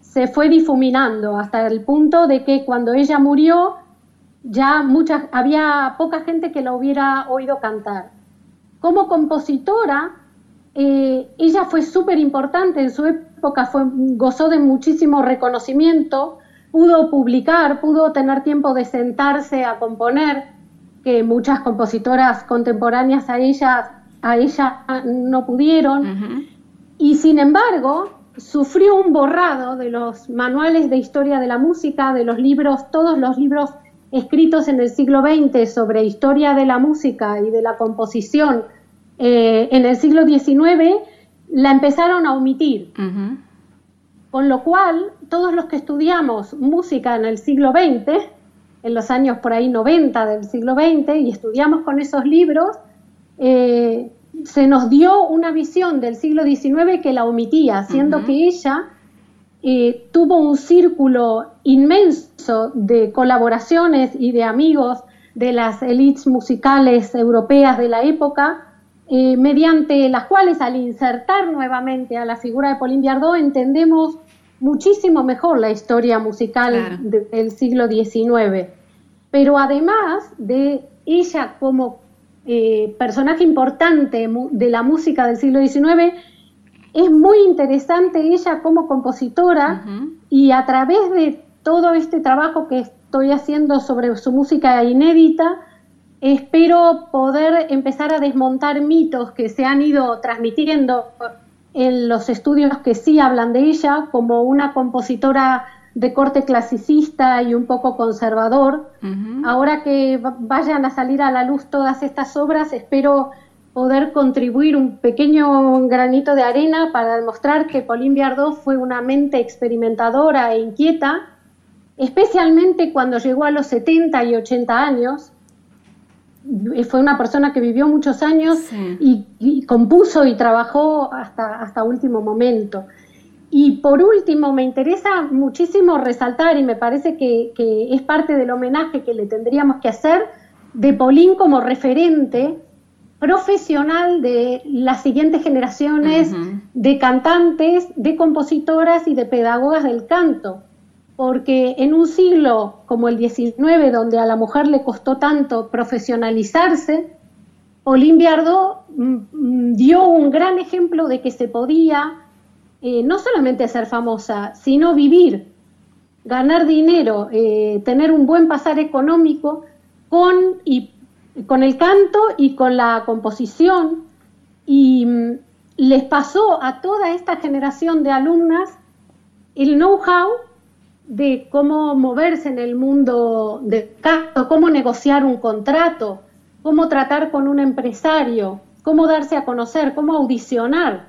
se fue difuminando hasta el punto de que cuando ella murió, ya muchas, había poca gente que la hubiera oído cantar. Como compositora, eh, ella fue súper importante en su época, fue, gozó de muchísimo reconocimiento, pudo publicar, pudo tener tiempo de sentarse a componer, que muchas compositoras contemporáneas a ella, a ella no pudieron. Y sin embargo, sufrió un borrado de los manuales de historia de la música, de los libros, todos los libros escritos en el siglo XX sobre historia de la música y de la composición eh, en el siglo XIX, la empezaron a omitir. Con lo cual, todos los que estudiamos música en el siglo XX, en los años por ahí 90 del siglo XX, y estudiamos con esos libros, eh, se nos dio una visión del siglo XIX que la omitía, siendo que ella eh, tuvo un círculo inmenso de colaboraciones y de amigos de las élites musicales europeas de la época, eh, mediante las cuales al insertar nuevamente a la figura de Pauline Viardot entendemos muchísimo mejor la historia musical del siglo XIX. Pero además de ella como eh, personaje importante de la música del siglo XIX, es muy interesante ella como compositora y a través de todo este trabajo que estoy haciendo sobre su música inédita, espero poder empezar a desmontar mitos que se han ido transmitiendo en los estudios que sí hablan de ella como una compositora de corte clasicista y un poco conservador. Ahora que vayan a salir a la luz todas estas obras, espero poder contribuir un pequeño granito de arena para demostrar que Pauline Viardot fue una mente experimentadora e inquieta, especialmente cuando llegó a los 70 y 80 años. Fue una persona que vivió muchos años y, y, compuso y trabajó hasta, hasta último momento. Y por último, me interesa muchísimo resaltar, y me parece que, es parte del homenaje que le tendríamos que hacer, de Paulín como referente profesional de las siguientes generaciones de cantantes, de compositoras y de pedagogas del canto. Porque en un siglo como el XIX, donde a la mujer le costó tanto profesionalizarse, Paulín Biardot mm, mm, dio un gran ejemplo de que se podía eh, no solamente ser famosa, sino vivir, ganar dinero, eh, tener un buen pasar económico con, y, con el canto y con la composición. Y mm, les pasó a toda esta generación de alumnas el know-how de cómo moverse en el mundo de canto, cómo negociar un contrato, cómo tratar con un empresario, cómo darse a conocer, cómo audicionar.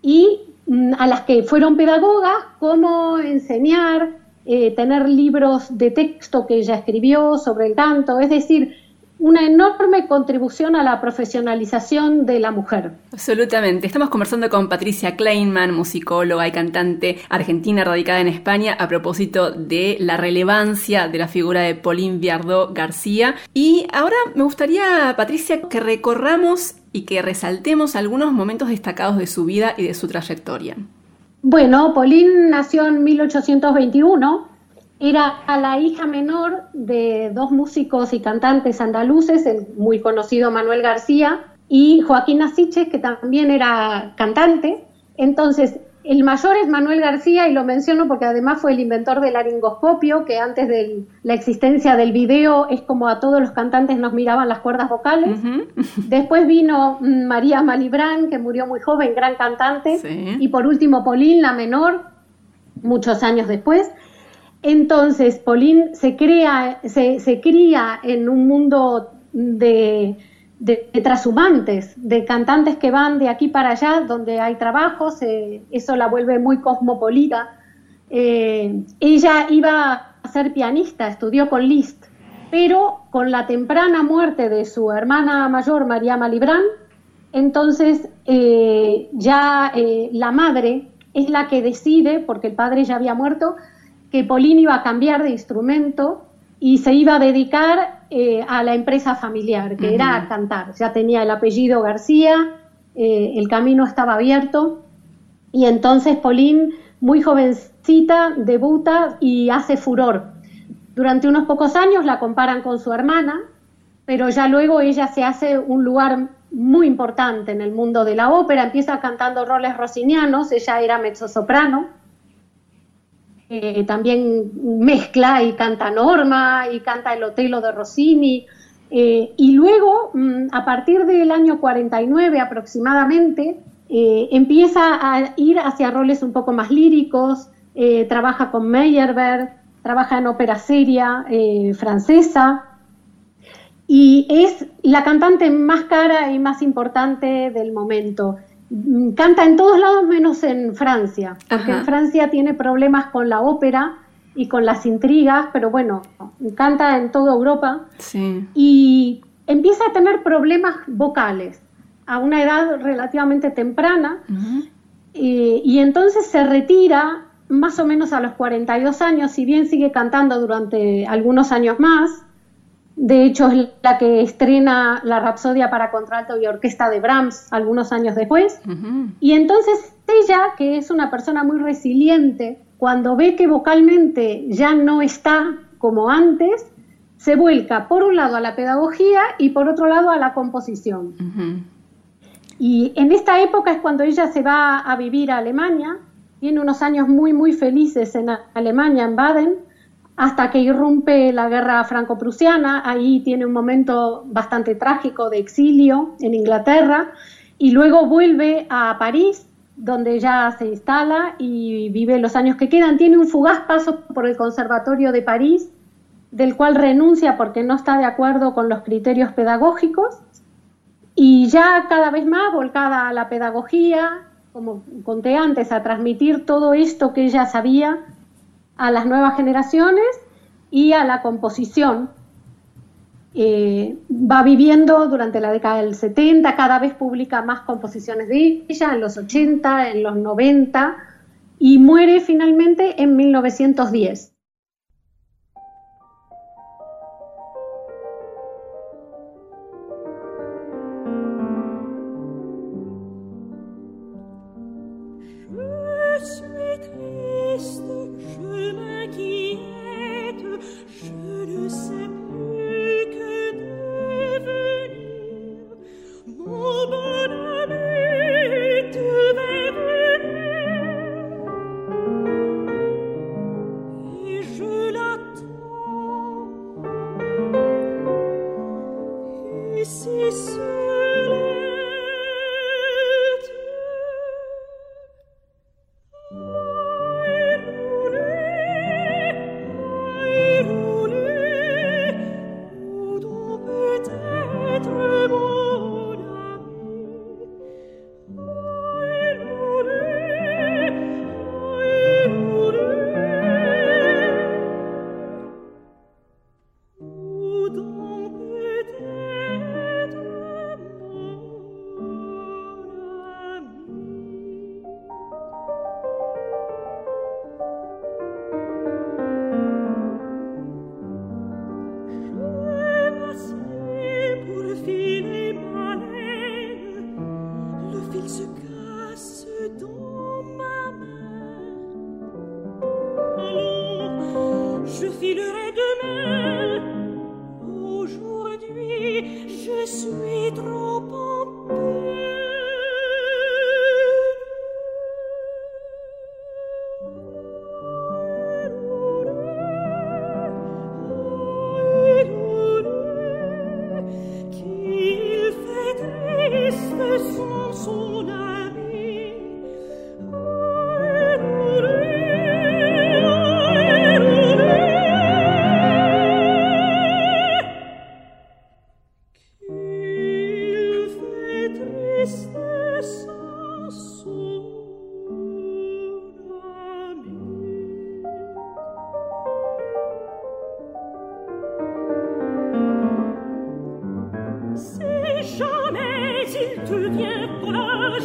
Y Mm, a las que fueron pedagogas, cómo enseñar, eh, tener libros de texto que ella escribió sobre el canto, es decir, una enorme contribución a la profesionalización de la mujer. Absolutamente. Estamos conversando con Patricia Kleinman, musicóloga y cantante argentina radicada en España, a propósito de la relevancia de la figura de Pauline Viardot García. Y ahora me gustaría, Patricia, que recorramos y que resaltemos algunos momentos destacados de su vida y de su trayectoria. Bueno, Pauline nació en 1821 era la hija menor de dos músicos y cantantes andaluces, el muy conocido Manuel García y Joaquín Asiches, que también era cantante. Entonces, el mayor es Manuel García y lo menciono porque además fue el inventor del laringoscopio, que antes de la existencia del video es como a todos los cantantes nos miraban las cuerdas vocales. Después vino mm, María Malibrán, que murió muy joven, gran cantante. Y por último, Polín, la menor, muchos años después. Entonces, Pauline se, crea, se, cría en un mundo de, de, trashumantes, de cantantes que van de aquí para allá, donde hay trabajos, eso la vuelve muy cosmopolita. Eh, ella iba a ser pianista, estudió con Liszt, pero con la temprana muerte de su hermana mayor, María Malibrán, entonces eh, ya eh, la madre es la que decide, porque el padre ya había muerto, que Pauline iba a cambiar de instrumento y se iba a dedicar eh, a la empresa familiar, que era cantar. Ya tenía el apellido García, eh, el camino estaba abierto y entonces Pauline, muy jovencita, debuta y hace furor. Durante unos pocos años la comparan con su hermana, pero ya luego ella se hace un lugar muy importante en el mundo de la ópera, empieza cantando roles rossinianos, ella era mezzosoprano, eh, también mezcla y canta Norma y canta el Otelo de Rossini. Eh, y luego, mm, a partir del año 49 aproximadamente, eh, empieza a ir hacia roles un poco más líricos, trabaja con Meyerbeer, trabaja en ópera seria francesa, y es la cantante más cara y más importante del momento. Canta en todos lados menos en Francia, porque en Francia tiene problemas con la ópera y con las intrigas, pero bueno, canta en toda Europa. Y empieza a tener problemas vocales a una edad relativamente temprana y, entonces se retira más o menos a los 42 años, si bien sigue cantando durante algunos años más, de hecho, es la que estrena la Rapsodia para contralto y orquesta de Brahms algunos años después. Y entonces ella, que es una persona muy resiliente, cuando ve que vocalmente ya no está como antes, se vuelca por un lado a la pedagogía y por otro lado a la composición. Y en esta época es cuando ella se va a vivir a Alemania, tiene unos años muy, muy felices en Alemania, en Baden, hasta que irrumpe la guerra franco-prusiana, ahí tiene un momento bastante trágico de exilio en Inglaterra, y luego vuelve a París, donde ya se instala y vive los años que quedan. Tiene un fugaz paso por el Conservatorio de París, del cual renuncia porque no está de acuerdo con los criterios pedagógicos, y ya cada vez más volcada a la pedagogía, como conté antes, a transmitir todo esto que ella sabía a las nuevas generaciones y a la composición. Eh, va viviendo durante la década del 70, cada vez publica más composiciones de ella, en los 80, en los 90, y muere finalmente en 1910.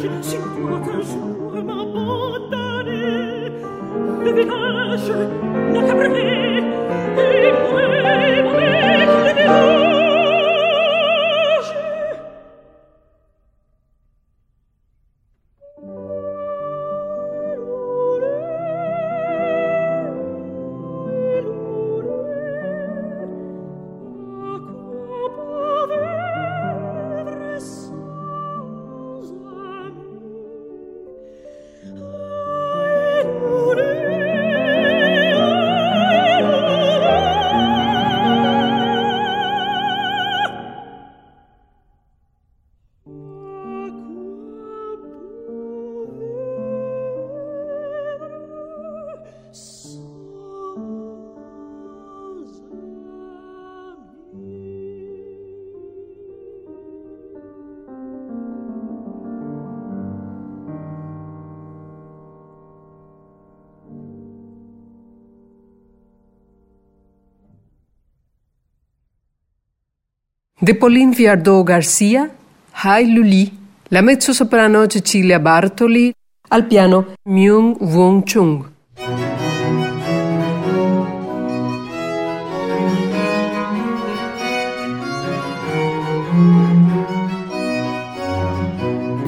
Thank you. De Pauline Viardot García, Hai Luli, la mezzosoprano Cecilia Bartoli, al piano Myung Wong Chung.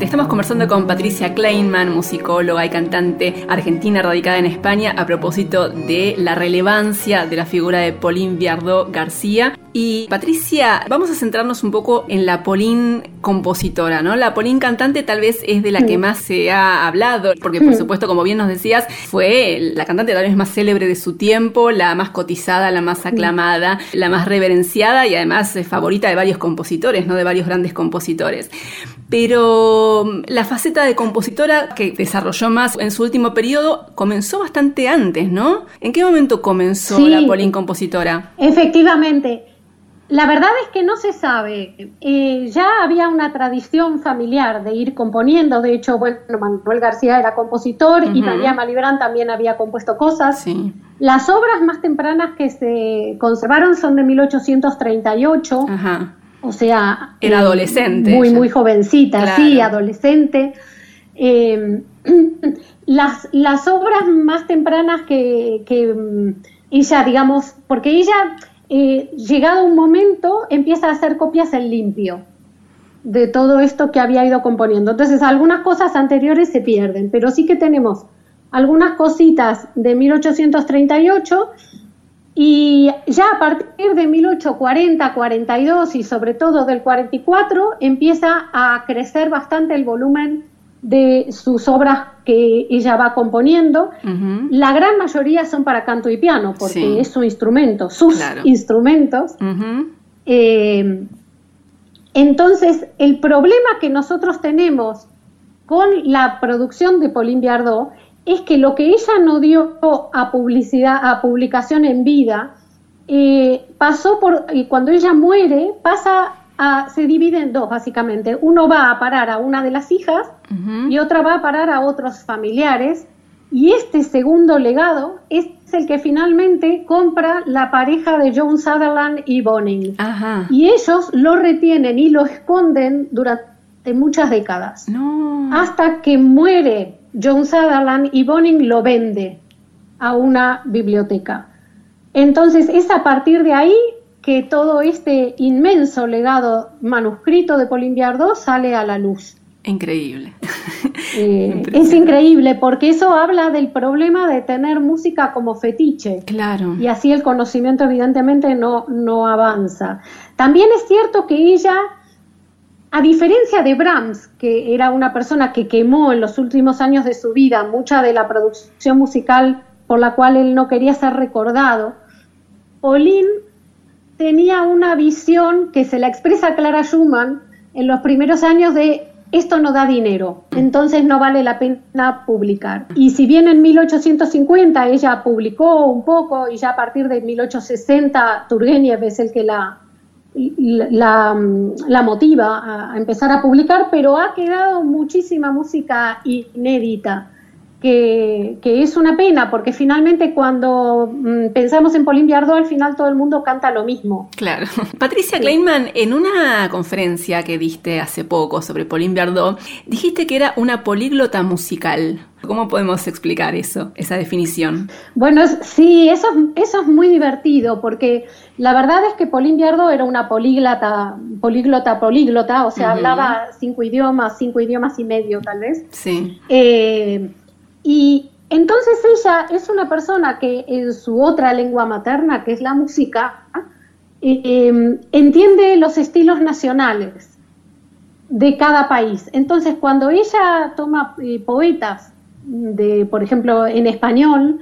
Estamos conversando con Patricia Kleinman, musicóloga y cantante argentina radicada en España, a propósito de la relevancia de la figura de Pauline Viardot García. Y Patricia, vamos a centrarnos un poco en la Pauline compositora, ¿no? La Pauline cantante tal vez es de la que más se ha hablado, porque por supuesto, como bien nos decías, fue la cantante tal vez más célebre de su tiempo, la más cotizada, la más aclamada, la más reverenciada y además favorita de varios compositores, ¿no? De varios grandes compositores. Pero mm, la faceta de compositora que desarrolló más en su último periodo comenzó bastante antes, ¿no? ¿En qué momento comenzó la Pauline compositora? Efectivamente. La verdad es que no se sabe. Eh, ya había una tradición familiar de ir componiendo. De hecho, bueno, Manuel García era compositor y María Malibran también había compuesto cosas. Las obras más tempranas que se conservaron son de 1838. Ajá. O sea... Era adolescente. Muy, muy jovencita, sí, adolescente. Eh, las, las obras más tempranas que, que mm, ella, digamos, porque ella eh, llegado un momento, empieza a hacer copias en limpio de todo esto que había ido componiendo. Entonces, algunas cosas anteriores se pierden, pero sí que tenemos algunas cositas de 1838 y ya a partir de 1840, 42 y sobre todo del 44 empieza a crecer bastante el volumen de sus obras que ella va componiendo. La gran mayoría son para canto y piano, porque es su instrumento, sus instrumentos. Eh, entonces, el problema que nosotros tenemos con la producción de Pauline Biardot es que lo que ella no dio a publicidad, a publicación en vida, eh, pasó por, y cuando ella muere, pasa se divide en dos, básicamente. Uno va a parar a una de las hijas y otra va a parar a otros familiares. Y este segundo legado es el que finalmente compra la pareja de John Sutherland y Boning. Y ellos lo retienen y lo esconden durante muchas décadas. Hasta que muere John Sutherland y Boning lo vende a una biblioteca. Entonces es a partir de ahí que todo este inmenso legado manuscrito de Pauline Biardot sale a la luz. Increíble. Eh, es increíble porque eso habla del problema de tener música como fetiche. Claro. Y así el conocimiento evidentemente no, no avanza. También es cierto que ella, a diferencia de Brahms, que era una persona que quemó en los últimos años de su vida mucha de la producción musical por la cual él no quería ser recordado, Pauline tenía una visión que se la expresa Clara Schumann en los primeros años de esto no da dinero, entonces no vale la pena publicar. Y si bien en 1850 ella publicó un poco y ya a partir de 1860 Turgenev es el que la, la, la motiva a empezar a publicar, pero ha quedado muchísima música inédita que, es una pena, porque finalmente cuando mm, pensamos en Pauline Viardot, al final todo el mundo canta lo mismo. Claro. Patricia Kleinman, en una conferencia que diste hace poco sobre Pauline Viardot, dijiste que era una políglota musical. ¿Cómo podemos explicar eso, esa definición? Bueno, sí, eso, eso es muy divertido, porque la verdad es que Pauline Viardot era una políglota, políglota, políglota, o sea, hablaba cinco idiomas, cinco idiomas y medio tal vez. Sí. Eh, y entonces ella es una persona que en su otra lengua materna, que es la música, em, entiende los estilos nacionales de cada país. Entonces, cuando ella toma eh, poetas, por ejemplo, en español,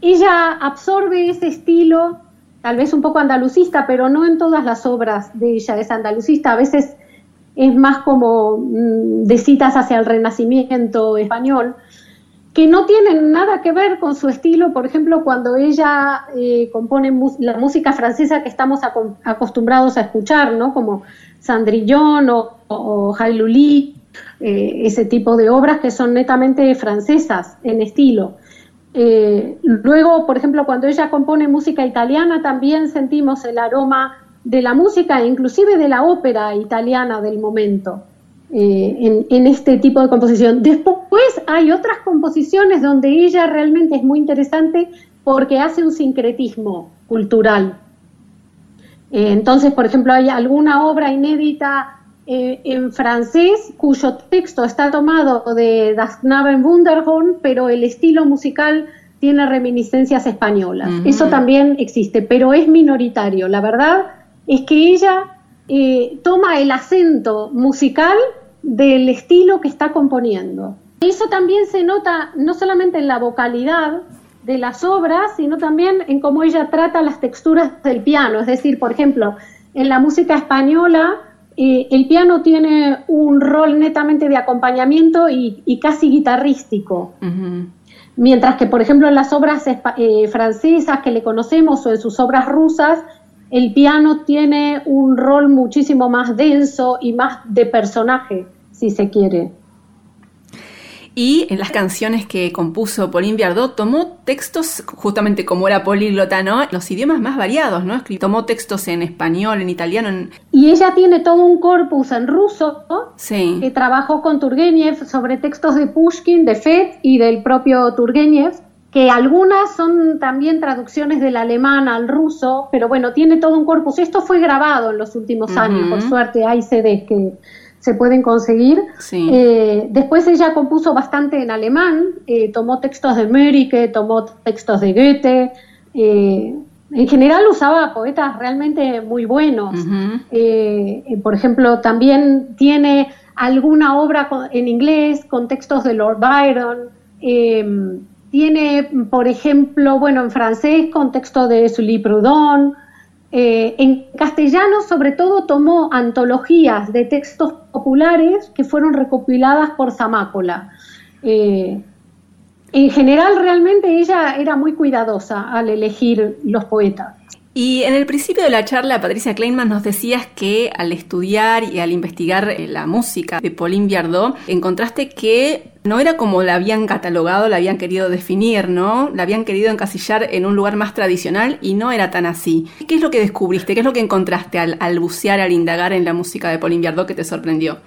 ella absorbe ese estilo, tal vez un poco andalucista, pero no en todas las obras de ella es andalucista. A veces es más como mm, de citas hacia el Renacimiento español que no tienen nada que ver con su estilo, por ejemplo, cuando ella eh, compone la música francesa que estamos acostumbrados a escuchar, ¿no? Como Cendrillon o, o eh, ese tipo de obras que son netamente francesas en estilo. Eh, luego, por ejemplo, cuando ella compone música italiana, también sentimos el aroma de la música, inclusive de la ópera italiana del momento. Eh, en, este tipo de composición. Después hay otras composiciones donde ella realmente es muy interesante porque hace un sincretismo cultural. Eh, entonces, por ejemplo, hay alguna obra inédita eh, en francés, cuyo texto está tomado de Das Knaben Wunderhorn, pero el estilo musical tiene reminiscencias españolas. Eso también existe, pero es minoritario. La verdad es que ella toma el acento musical del estilo que está componiendo. Eso también se nota no solamente en la vocalidad de las obras, sino también en cómo ella trata las texturas del piano. Es decir, por ejemplo, en la música española, eh, el piano tiene un rol netamente de acompañamiento y, casi guitarrístico. Mientras que, por ejemplo, en las obras eh, francesas que le conocemos o en sus obras rusas, el piano tiene un rol muchísimo más denso y más de personaje, si se quiere. Y en las canciones que compuso Pauline Viardot tomó textos, justamente como era políglota, ¿no? Los idiomas más variados, ¿no? Tomó textos en español, en italiano. Y ella tiene todo un corpus en ruso sí. que trabajó con Turgenev sobre textos de Pushkin, de Fed y del propio Turgenev que algunas son también traducciones del alemán al ruso, pero bueno, tiene todo un corpus. Esto fue grabado en los últimos años, por suerte hay CDs que, se pueden conseguir. Eh, después ella compuso bastante en alemán, eh, tomó textos de Mörike, tomó textos de Goethe. Eh, en general usaba poetas realmente muy buenos. por ejemplo, también tiene alguna obra en inglés con textos de Lord Byron. Tiene, por ejemplo, bueno, en francés con texto de Sully Proudhon. Eh, en castellano, sobre todo, tomó antologías de textos populares que fueron recopiladas por Zamácola. Eh, en general, realmente ella era muy cuidadosa al elegir los poetas. Y en el principio de la charla, Patricia Kleinman, nos decías que al estudiar y al investigar eh, la música de Pauline Viardot, encontraste que no era como la habían catalogado, la habían querido definir, ¿no? La habían querido encasillar en un lugar más tradicional y no era tan así. ¿Qué es lo que descubriste? ¿Qué es lo que encontraste al, bucear, al indagar en la música de Pauline Viardot que te sorprendió?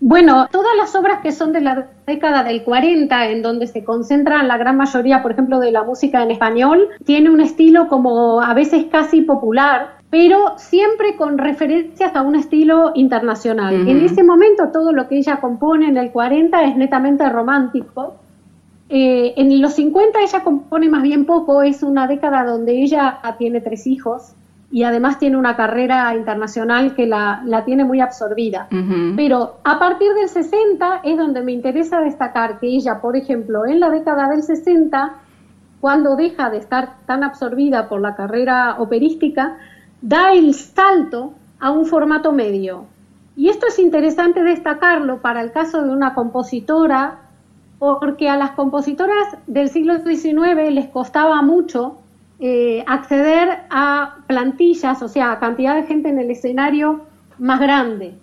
Bueno, todas las obras que son de la década del 40, en donde se concentran la gran mayoría, por ejemplo, de la música en español, tiene un estilo como a veces casi popular, pero siempre con referencias a un estilo internacional. En ese momento todo lo que ella compone en el 40 es netamente romántico. Eh, en los 50 ella compone más bien poco, es una década donde ella tiene tres hijos y además tiene una carrera internacional que la, tiene muy absorbida. Pero a partir del 60 es donde me interesa destacar que ella, por ejemplo, en la década del 60, cuando deja de estar tan absorbida por la carrera operística, da el salto a un formato medio. Y esto es interesante destacarlo para el caso de una compositora, porque a las compositoras del siglo XIX les costaba mucho eh, acceder a plantillas, o sea, a cantidad de gente en el escenario más grande.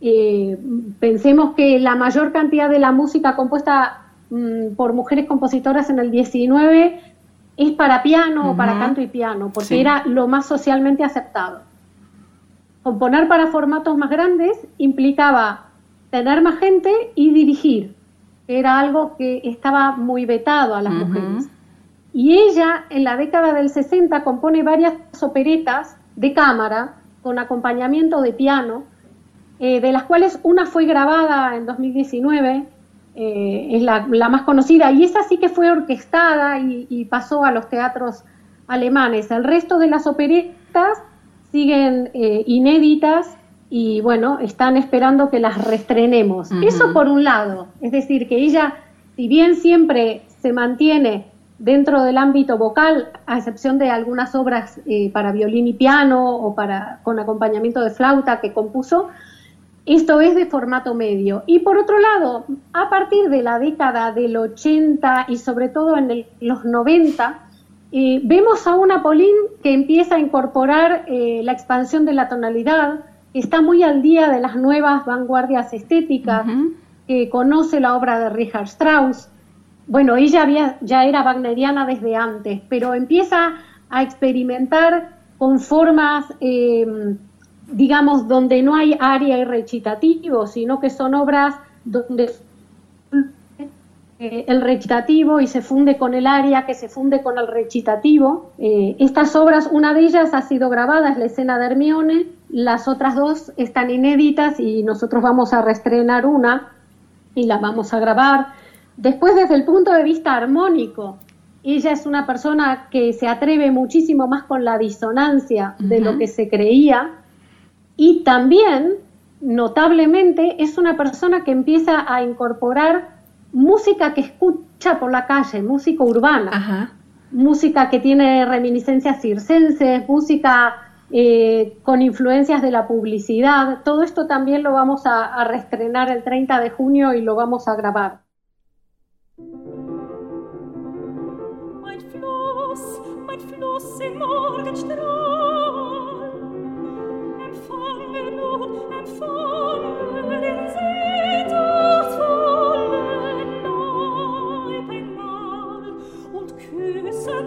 Eh, pensemos que la mayor cantidad de la música compuesta mm, por mujeres compositoras en el 19 es para piano o para canto y piano, porque era lo más socialmente aceptado. Componer para formatos más grandes implicaba tener más gente y dirigir, era algo que estaba muy vetado a las mujeres. Y ella en la década del 60 compone varias operetas de cámara con acompañamiento de piano, eh, de las cuales una fue grabada en 2019, eh, es la, más conocida, y esa sí que fue orquestada y, pasó a los teatros alemanes. El resto de las operetas siguen eh, inéditas y bueno, están esperando que las restrenemos. Eso por un lado, es decir, que ella, si bien siempre se mantiene dentro del ámbito vocal, a excepción de algunas obras eh, para violín y piano o para con acompañamiento de flauta que compuso, esto es de formato medio. Y por otro lado, a partir de la década del 80 y sobre todo en los 90, eh, vemos a una Pauline que empieza a incorporar eh, la expansión de la tonalidad, que está muy al día de las nuevas vanguardias estéticas, que conoce la obra de Richard Strauss, bueno, ella ya era wagneriana desde antes, pero empieza a experimentar con formas, em, digamos, donde no hay área y recitativo, sino que son obras donde eh, el recitativo y se funde con el área que se funde con el recitativo. Eh, estas obras, una de ellas ha sido grabada, es la escena de Hermione, las otras dos están inéditas y nosotros vamos a reestrenar una y la vamos a grabar. Después, desde el punto de vista armónico, ella es una persona que se atreve muchísimo más con la disonancia de lo que se creía y también, notablemente, es una persona que empieza a incorporar música que escucha por la calle, música urbana, música que tiene reminiscencias circenses, música eh, con influencias de la publicidad. Todo esto también lo vamos a, a reestrenar el 30 de junio y lo vamos a grabar. Mein Fluss, mein Fluss im Morgenstrahl, empfange nun, empfange den sehnsuchtsvollen Leib einmal und küsse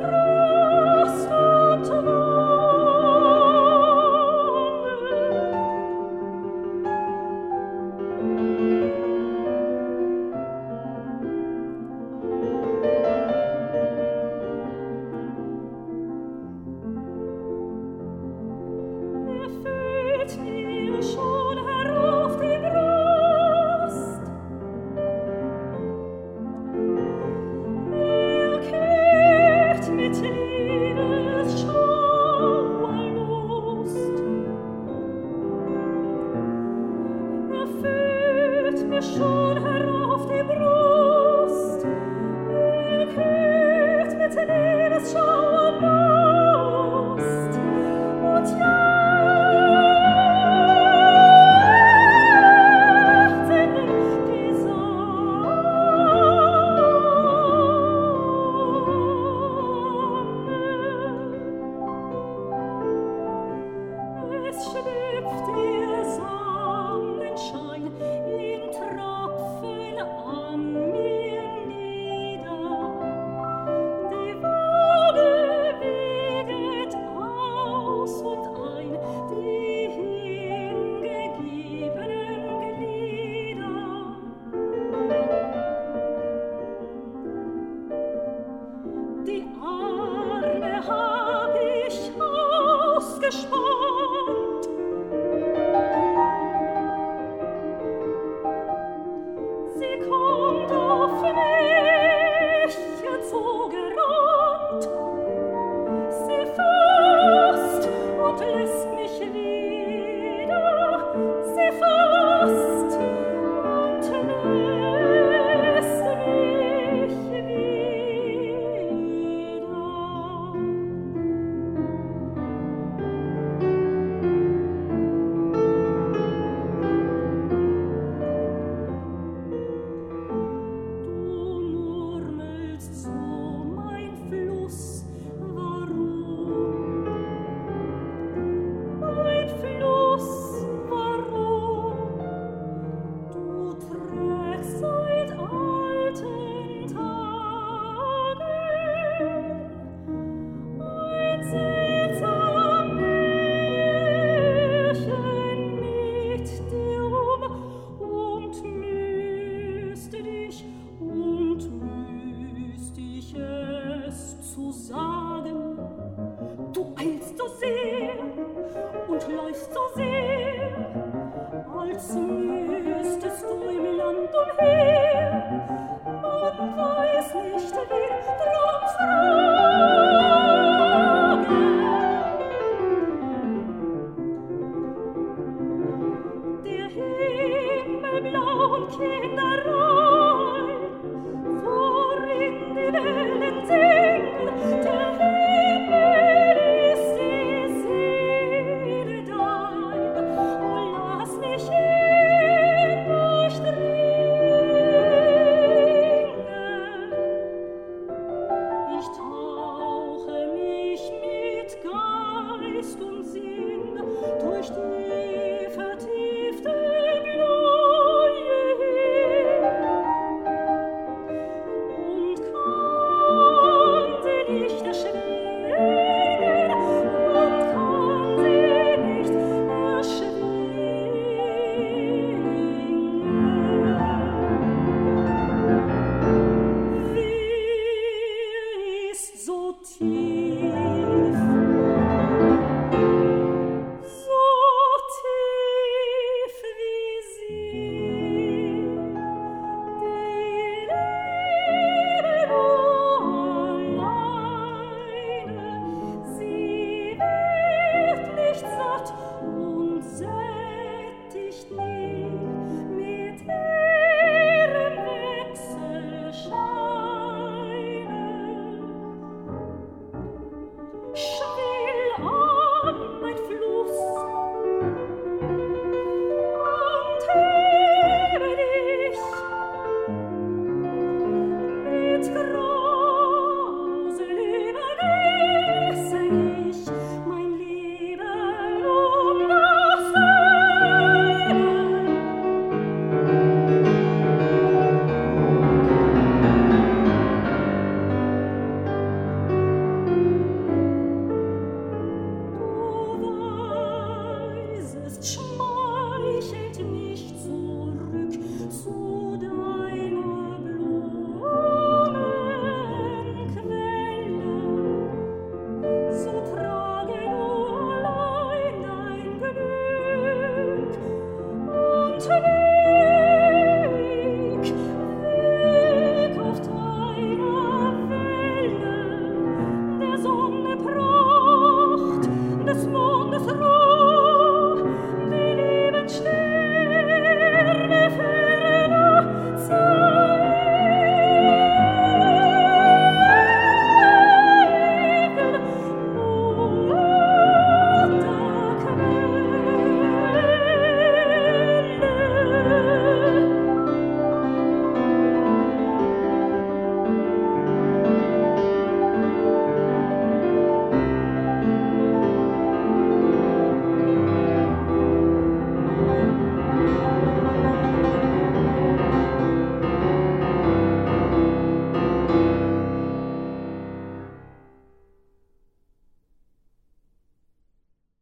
to me.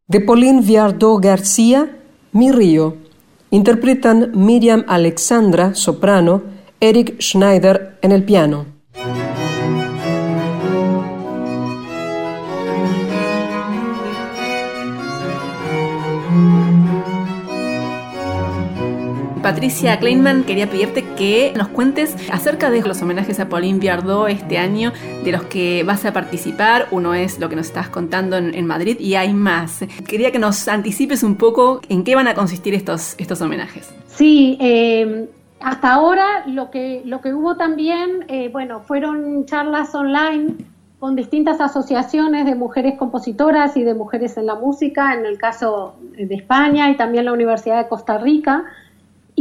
De Pauline Viardot García, Mi Río. Interpretan Miriam Alexandra, soprano, Eric Schneider en el piano. Patricia Kleinman, quería pedirte que nos cuentes acerca de los homenajes a Pauline Viardot este año, de los que vas a participar. Uno es lo que nos estás contando en, Madrid y hay más. Quería que nos anticipes un poco en qué van a consistir estos, estos homenajes. Sí, eh, hasta ahora lo que, lo que hubo también, eh, bueno, fueron charlas online con distintas asociaciones de mujeres compositoras y de mujeres en la música, en el caso de España y también la Universidad de Costa Rica.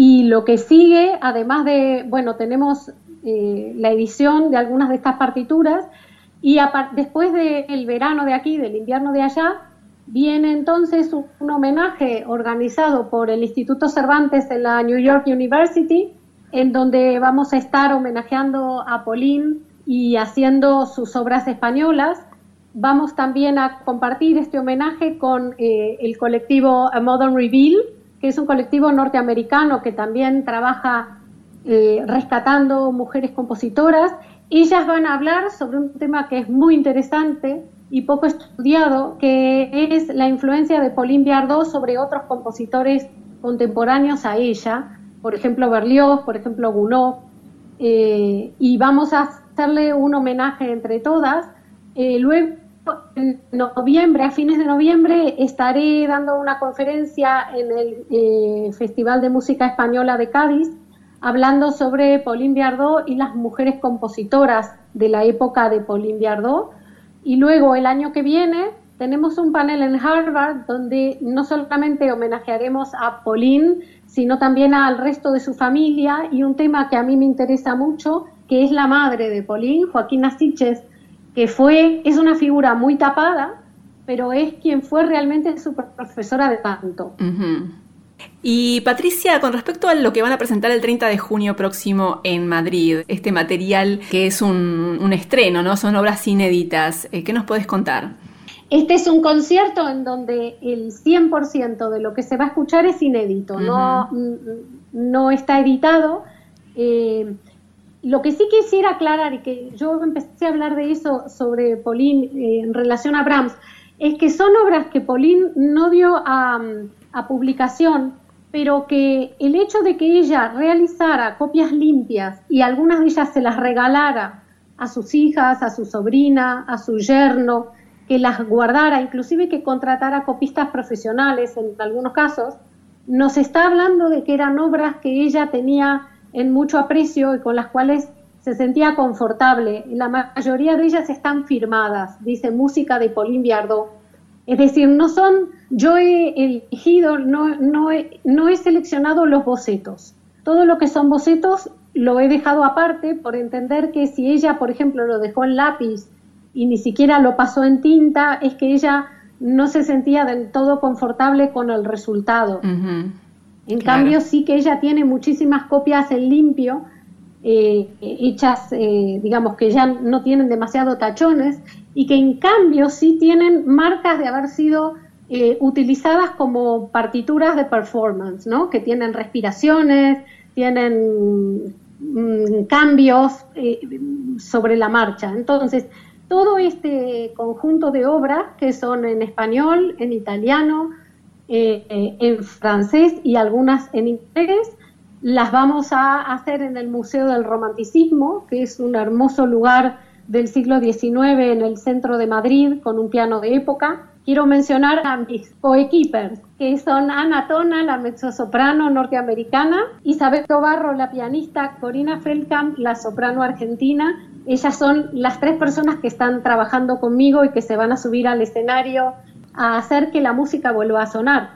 Y lo que sigue, además de, bueno, tenemos eh, la edición de algunas de estas partituras y después del verano de aquí, del invierno de allá, viene entonces un, homenaje organizado por el Instituto Cervantes en la New York University, en donde vamos a estar homenajeando a Pauline y haciendo sus obras españolas. Vamos también a compartir este homenaje con eh, el colectivo Modern Reveal, que es un colectivo norteamericano que también trabaja eh, rescatando mujeres compositoras. Ellas van a hablar sobre un tema que es muy interesante y poco estudiado, que es la influencia de Pauline Viardot sobre otros compositores contemporáneos a ella, por ejemplo Berlioz, por ejemplo Gounod, eh, y vamos a hacerle un homenaje entre todas. Eh, luego en noviembre, a fines de noviembre, estaré dando una conferencia en el eh, Festival de Música Española de Cádiz, hablando sobre Pauline Viardot y las mujeres compositoras de la época de Pauline Viardot. Y luego, el año que viene, tenemos un panel en Harvard donde no solamente homenajearemos a Pauline, sino también al resto de su familia y un tema que a mí me interesa mucho, que es la madre de Pauline, Joaquina Siches, que fue, es una figura muy tapada, pero es quien fue realmente su profesora de canto. Y Patricia, con respecto a lo que van a presentar el 30 de junio próximo en Madrid, este material que es un, estreno, ¿no? Son obras inéditas, eh, ¿qué nos puedes contar? Este es un concierto en donde el 100% de lo que se va a escuchar es inédito, no, no está editado. Eh, lo que sí quisiera aclarar, y que yo empecé a hablar de eso sobre Pauline eh, en relación a Brahms, es que son obras que Pauline no dio a, publicación, pero que el hecho de que ella realizara copias limpias y algunas de ellas se las regalara a sus hijas, a su sobrina, a su yerno, que las guardara, inclusive que contratara copistas profesionales en algunos casos, nos está hablando de que eran obras que ella tenía en mucho aprecio y con las cuales se sentía confortable. La mayoría de ellas están firmadas, dice música de Pauline Viardot. Es decir, no son, yo he elegido, no, no, he, no he seleccionado los bocetos. Todo lo que son bocetos lo he dejado aparte por entender que si ella, por ejemplo, lo dejó en lápiz y ni siquiera lo pasó en tinta, es que ella no se sentía del todo confortable con el resultado. En cambio, sí que ella tiene muchísimas copias en limpio, eh, hechas, eh, digamos, que ya no tienen demasiado tachones y que en cambio sí tienen marcas de haber sido eh, utilizadas como partituras de performance, ¿no? Que tienen respiraciones, tienen mm, cambios sobre la marcha. Entonces, todo este conjunto de obras que son en español, en italiano, eh, en francés y algunas en inglés. Las vamos a hacer en el Museo del Romanticismo, que es un hermoso lugar del siglo XIX en el centro de Madrid con un piano de época. Quiero mencionar a mis coequippers, que son Ana Tona, la mezzosoprano norteamericana, Isabel Tobarro, la pianista, Corina Feldkamp, la soprano argentina. Ellas son las tres personas que están trabajando conmigo y que se van a subir al escenario a hacer que la música vuelva a sonar.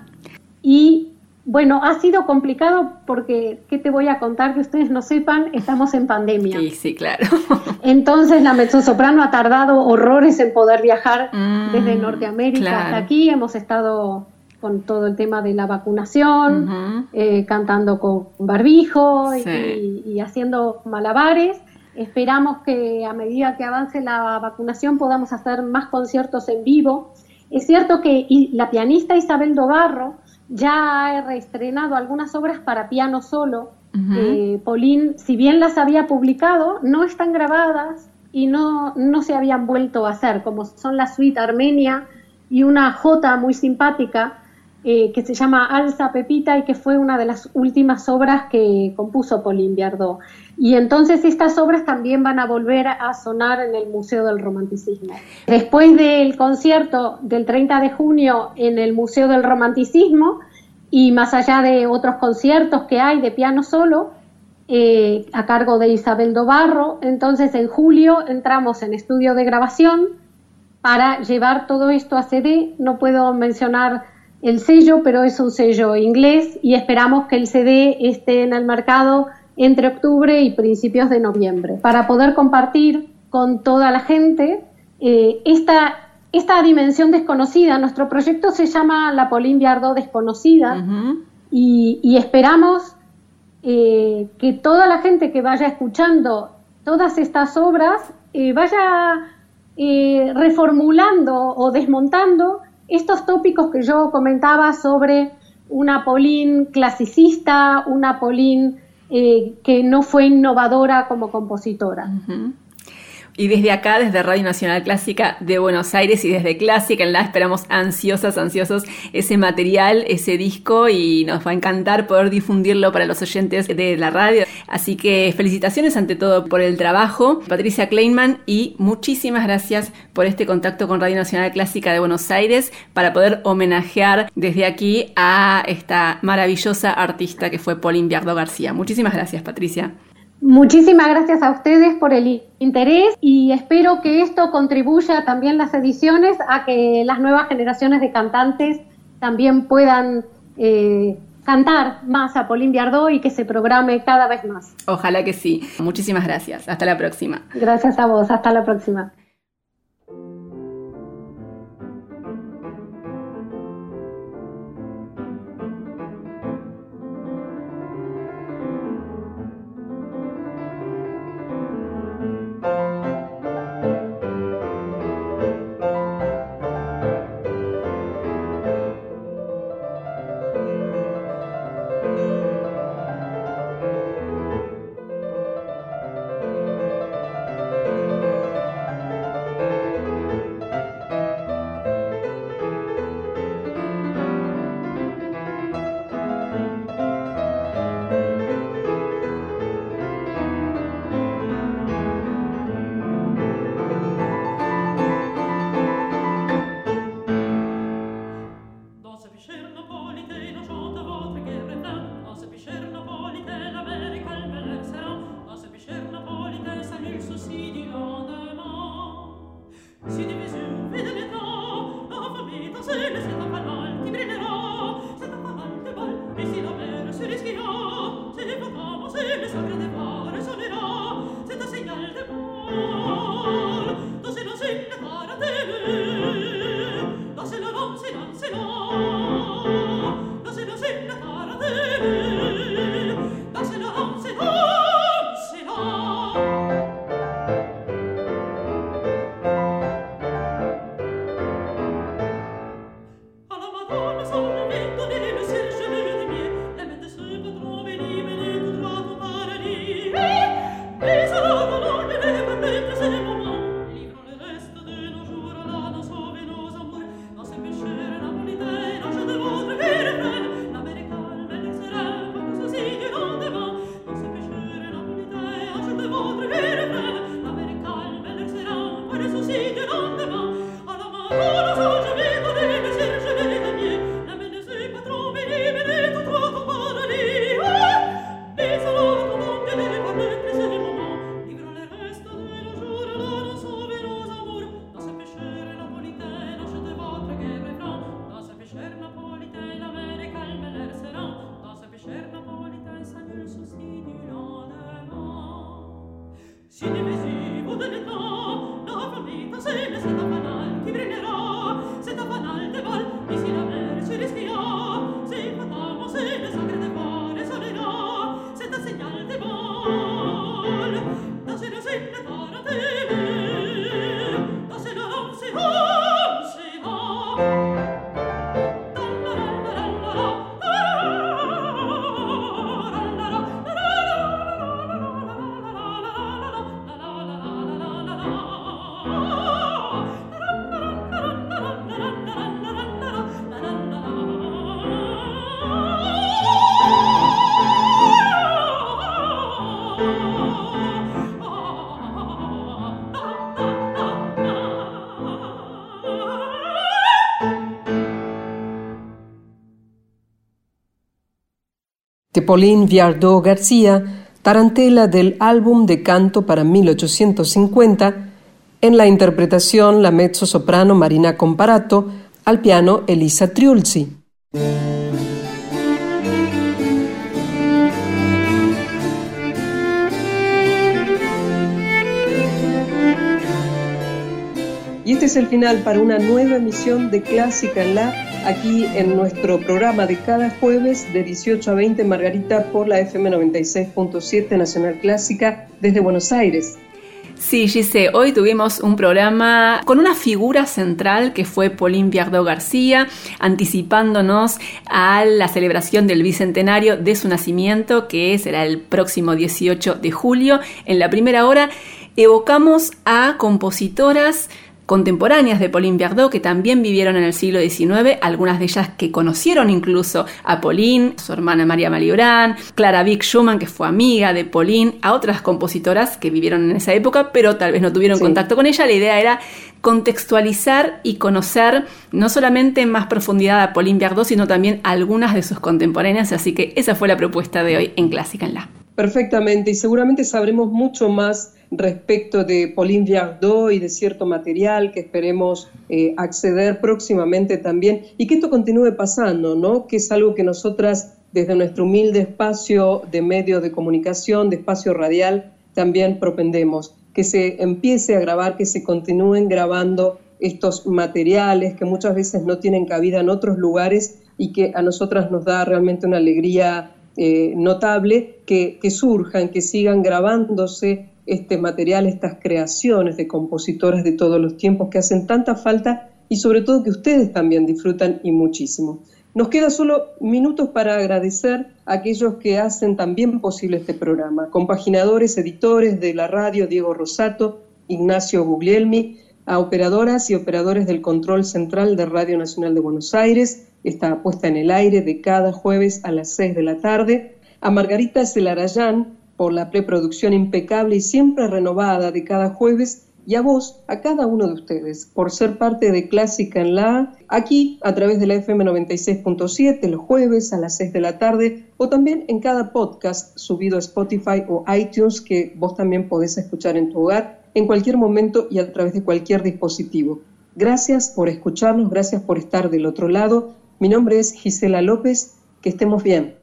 Y bueno, ha sido complicado porque, ¿qué te voy a contar que ustedes no sepan? Estamos en pandemia. Sí, sí, claro. Entonces la mezzosoprano ha tardado horrores en poder viajar mm, desde Norteamérica hasta aquí. Hemos estado con todo el tema de la vacunación, eh, cantando con barbijo y, haciendo malabares. Esperamos que a medida que avance la vacunación podamos hacer más conciertos en vivo Es cierto que la pianista Isabel Dobarro ya ha reestrenado algunas obras para piano solo. Uh Pauline, si bien las había publicado, no están grabadas y no, no se habían vuelto a hacer, como son la suite Armenia y una jota muy simpática eh, que se llama Alza Pepita y que fue una de las últimas obras que compuso Pauline Biardot. Y entonces estas obras también van a volver a sonar en el Museo del Romanticismo. Después del concierto del 30 de junio en el Museo del Romanticismo, y más allá de otros conciertos que hay de piano solo, eh, a cargo de Isabel Dobarro, entonces en julio entramos en estudio de grabación para llevar todo esto a CD. No puedo mencionar el sello, pero es un sello inglés y esperamos que el CD esté en el mercado entre octubre y principios de noviembre, para poder compartir con toda la gente eh, esta, esta dimensión desconocida. Nuestro proyecto se llama La Pauline Viardot Desconocida y, esperamos eh, que toda la gente que vaya escuchando todas estas obras eh, vaya reformulando o desmontando estos tópicos que yo comentaba sobre una Pauline clasicista, una Pauline eh, que no fue innovadora como compositora. Y desde acá, desde Radio Nacional Clásica de Buenos Aires y desde Clásica en la esperamos ansiosas, ansiosos ese material, ese disco y nos va a encantar poder difundirlo para los oyentes de la radio. Así que felicitaciones ante todo por el trabajo, Patricia Kleinman, y muchísimas gracias por este contacto con Radio Nacional Clásica de Buenos Aires para poder homenajear desde aquí a esta maravillosa artista que fue Pauline Biardo García. Muchísimas gracias, Patricia. Muchísimas gracias a ustedes por el interés y espero que esto contribuya también las ediciones a que las nuevas generaciones de cantantes también puedan eh, cantar más a Pauline Biardot y que se programe cada vez más. Ojalá que sí. Muchísimas gracias. Hasta la próxima. Gracias a vos. Hasta la próxima. Pauline Viardot García tarantela del álbum de canto para 1850, en la interpretación la mezzo-soprano Marina Comparato, al piano Elisa Triulzi. Y este es el final para una nueva emisión de Clásica en la, aquí en nuestro programa de cada jueves de 18 a 20, Margarita, por la FM 96.7 Nacional Clásica desde Buenos Aires. Sí, Gise, hoy tuvimos un programa con una figura central que fue Pauline Viardot García, anticipándonos a la celebración del bicentenario de su nacimiento, que será el próximo 18 de julio. En la primera hora evocamos a compositoras contemporáneas de Pauline Viardot que también vivieron en el siglo XIX, algunas de ellas que conocieron incluso a Pauline, su hermana María Malibran, Clara Vick Schumann, que fue amiga de Pauline, a otras compositoras que vivieron en esa época, pero tal vez no tuvieron contacto con ella. La idea era contextualizar y conocer no solamente en más profundidad a Pauline Viardot, sino también algunas de sus contemporáneas, así que esa fue la propuesta de hoy en Clásica en La. Perfectamente, y seguramente sabremos mucho más respecto de Pauline Viardot y de cierto material que esperemos eh, acceder próximamente también y que esto continúe pasando, ¿no? Que es algo que nosotras desde nuestro humilde espacio de medio de comunicación, de espacio radial, también propendemos, que se empiece a grabar, que se continúen grabando estos materiales que muchas veces no tienen cabida en otros lugares y que a nosotras nos da realmente una alegría eh, notable que, que surjan, que sigan grabándose este material, estas creaciones de compositoras de todos los tiempos que hacen tanta falta y sobre todo que ustedes también disfrutan y muchísimo. Nos queda solo minutos para agradecer a aquellos que hacen también posible este programa, compaginadores, editores de la radio, Diego Rosato, Ignacio Guglielmi, a operadoras y operadores del control central de Radio Nacional de Buenos Aires, está puesta en el aire de cada jueves a las 6 de la tarde, a Margarita Celarayán, por la preproducción impecable y siempre renovada de cada jueves, y a vos, a cada uno de ustedes, por ser parte de Clásica en la, aquí a través de la FM 96.7 los jueves a las 6 de la tarde, o también en cada podcast subido a Spotify o iTunes que vos también podés escuchar en tu hogar en cualquier momento y a través de cualquier dispositivo. Gracias por escucharnos, gracias por estar del otro lado. Mi nombre es Gisela López, que estemos bien.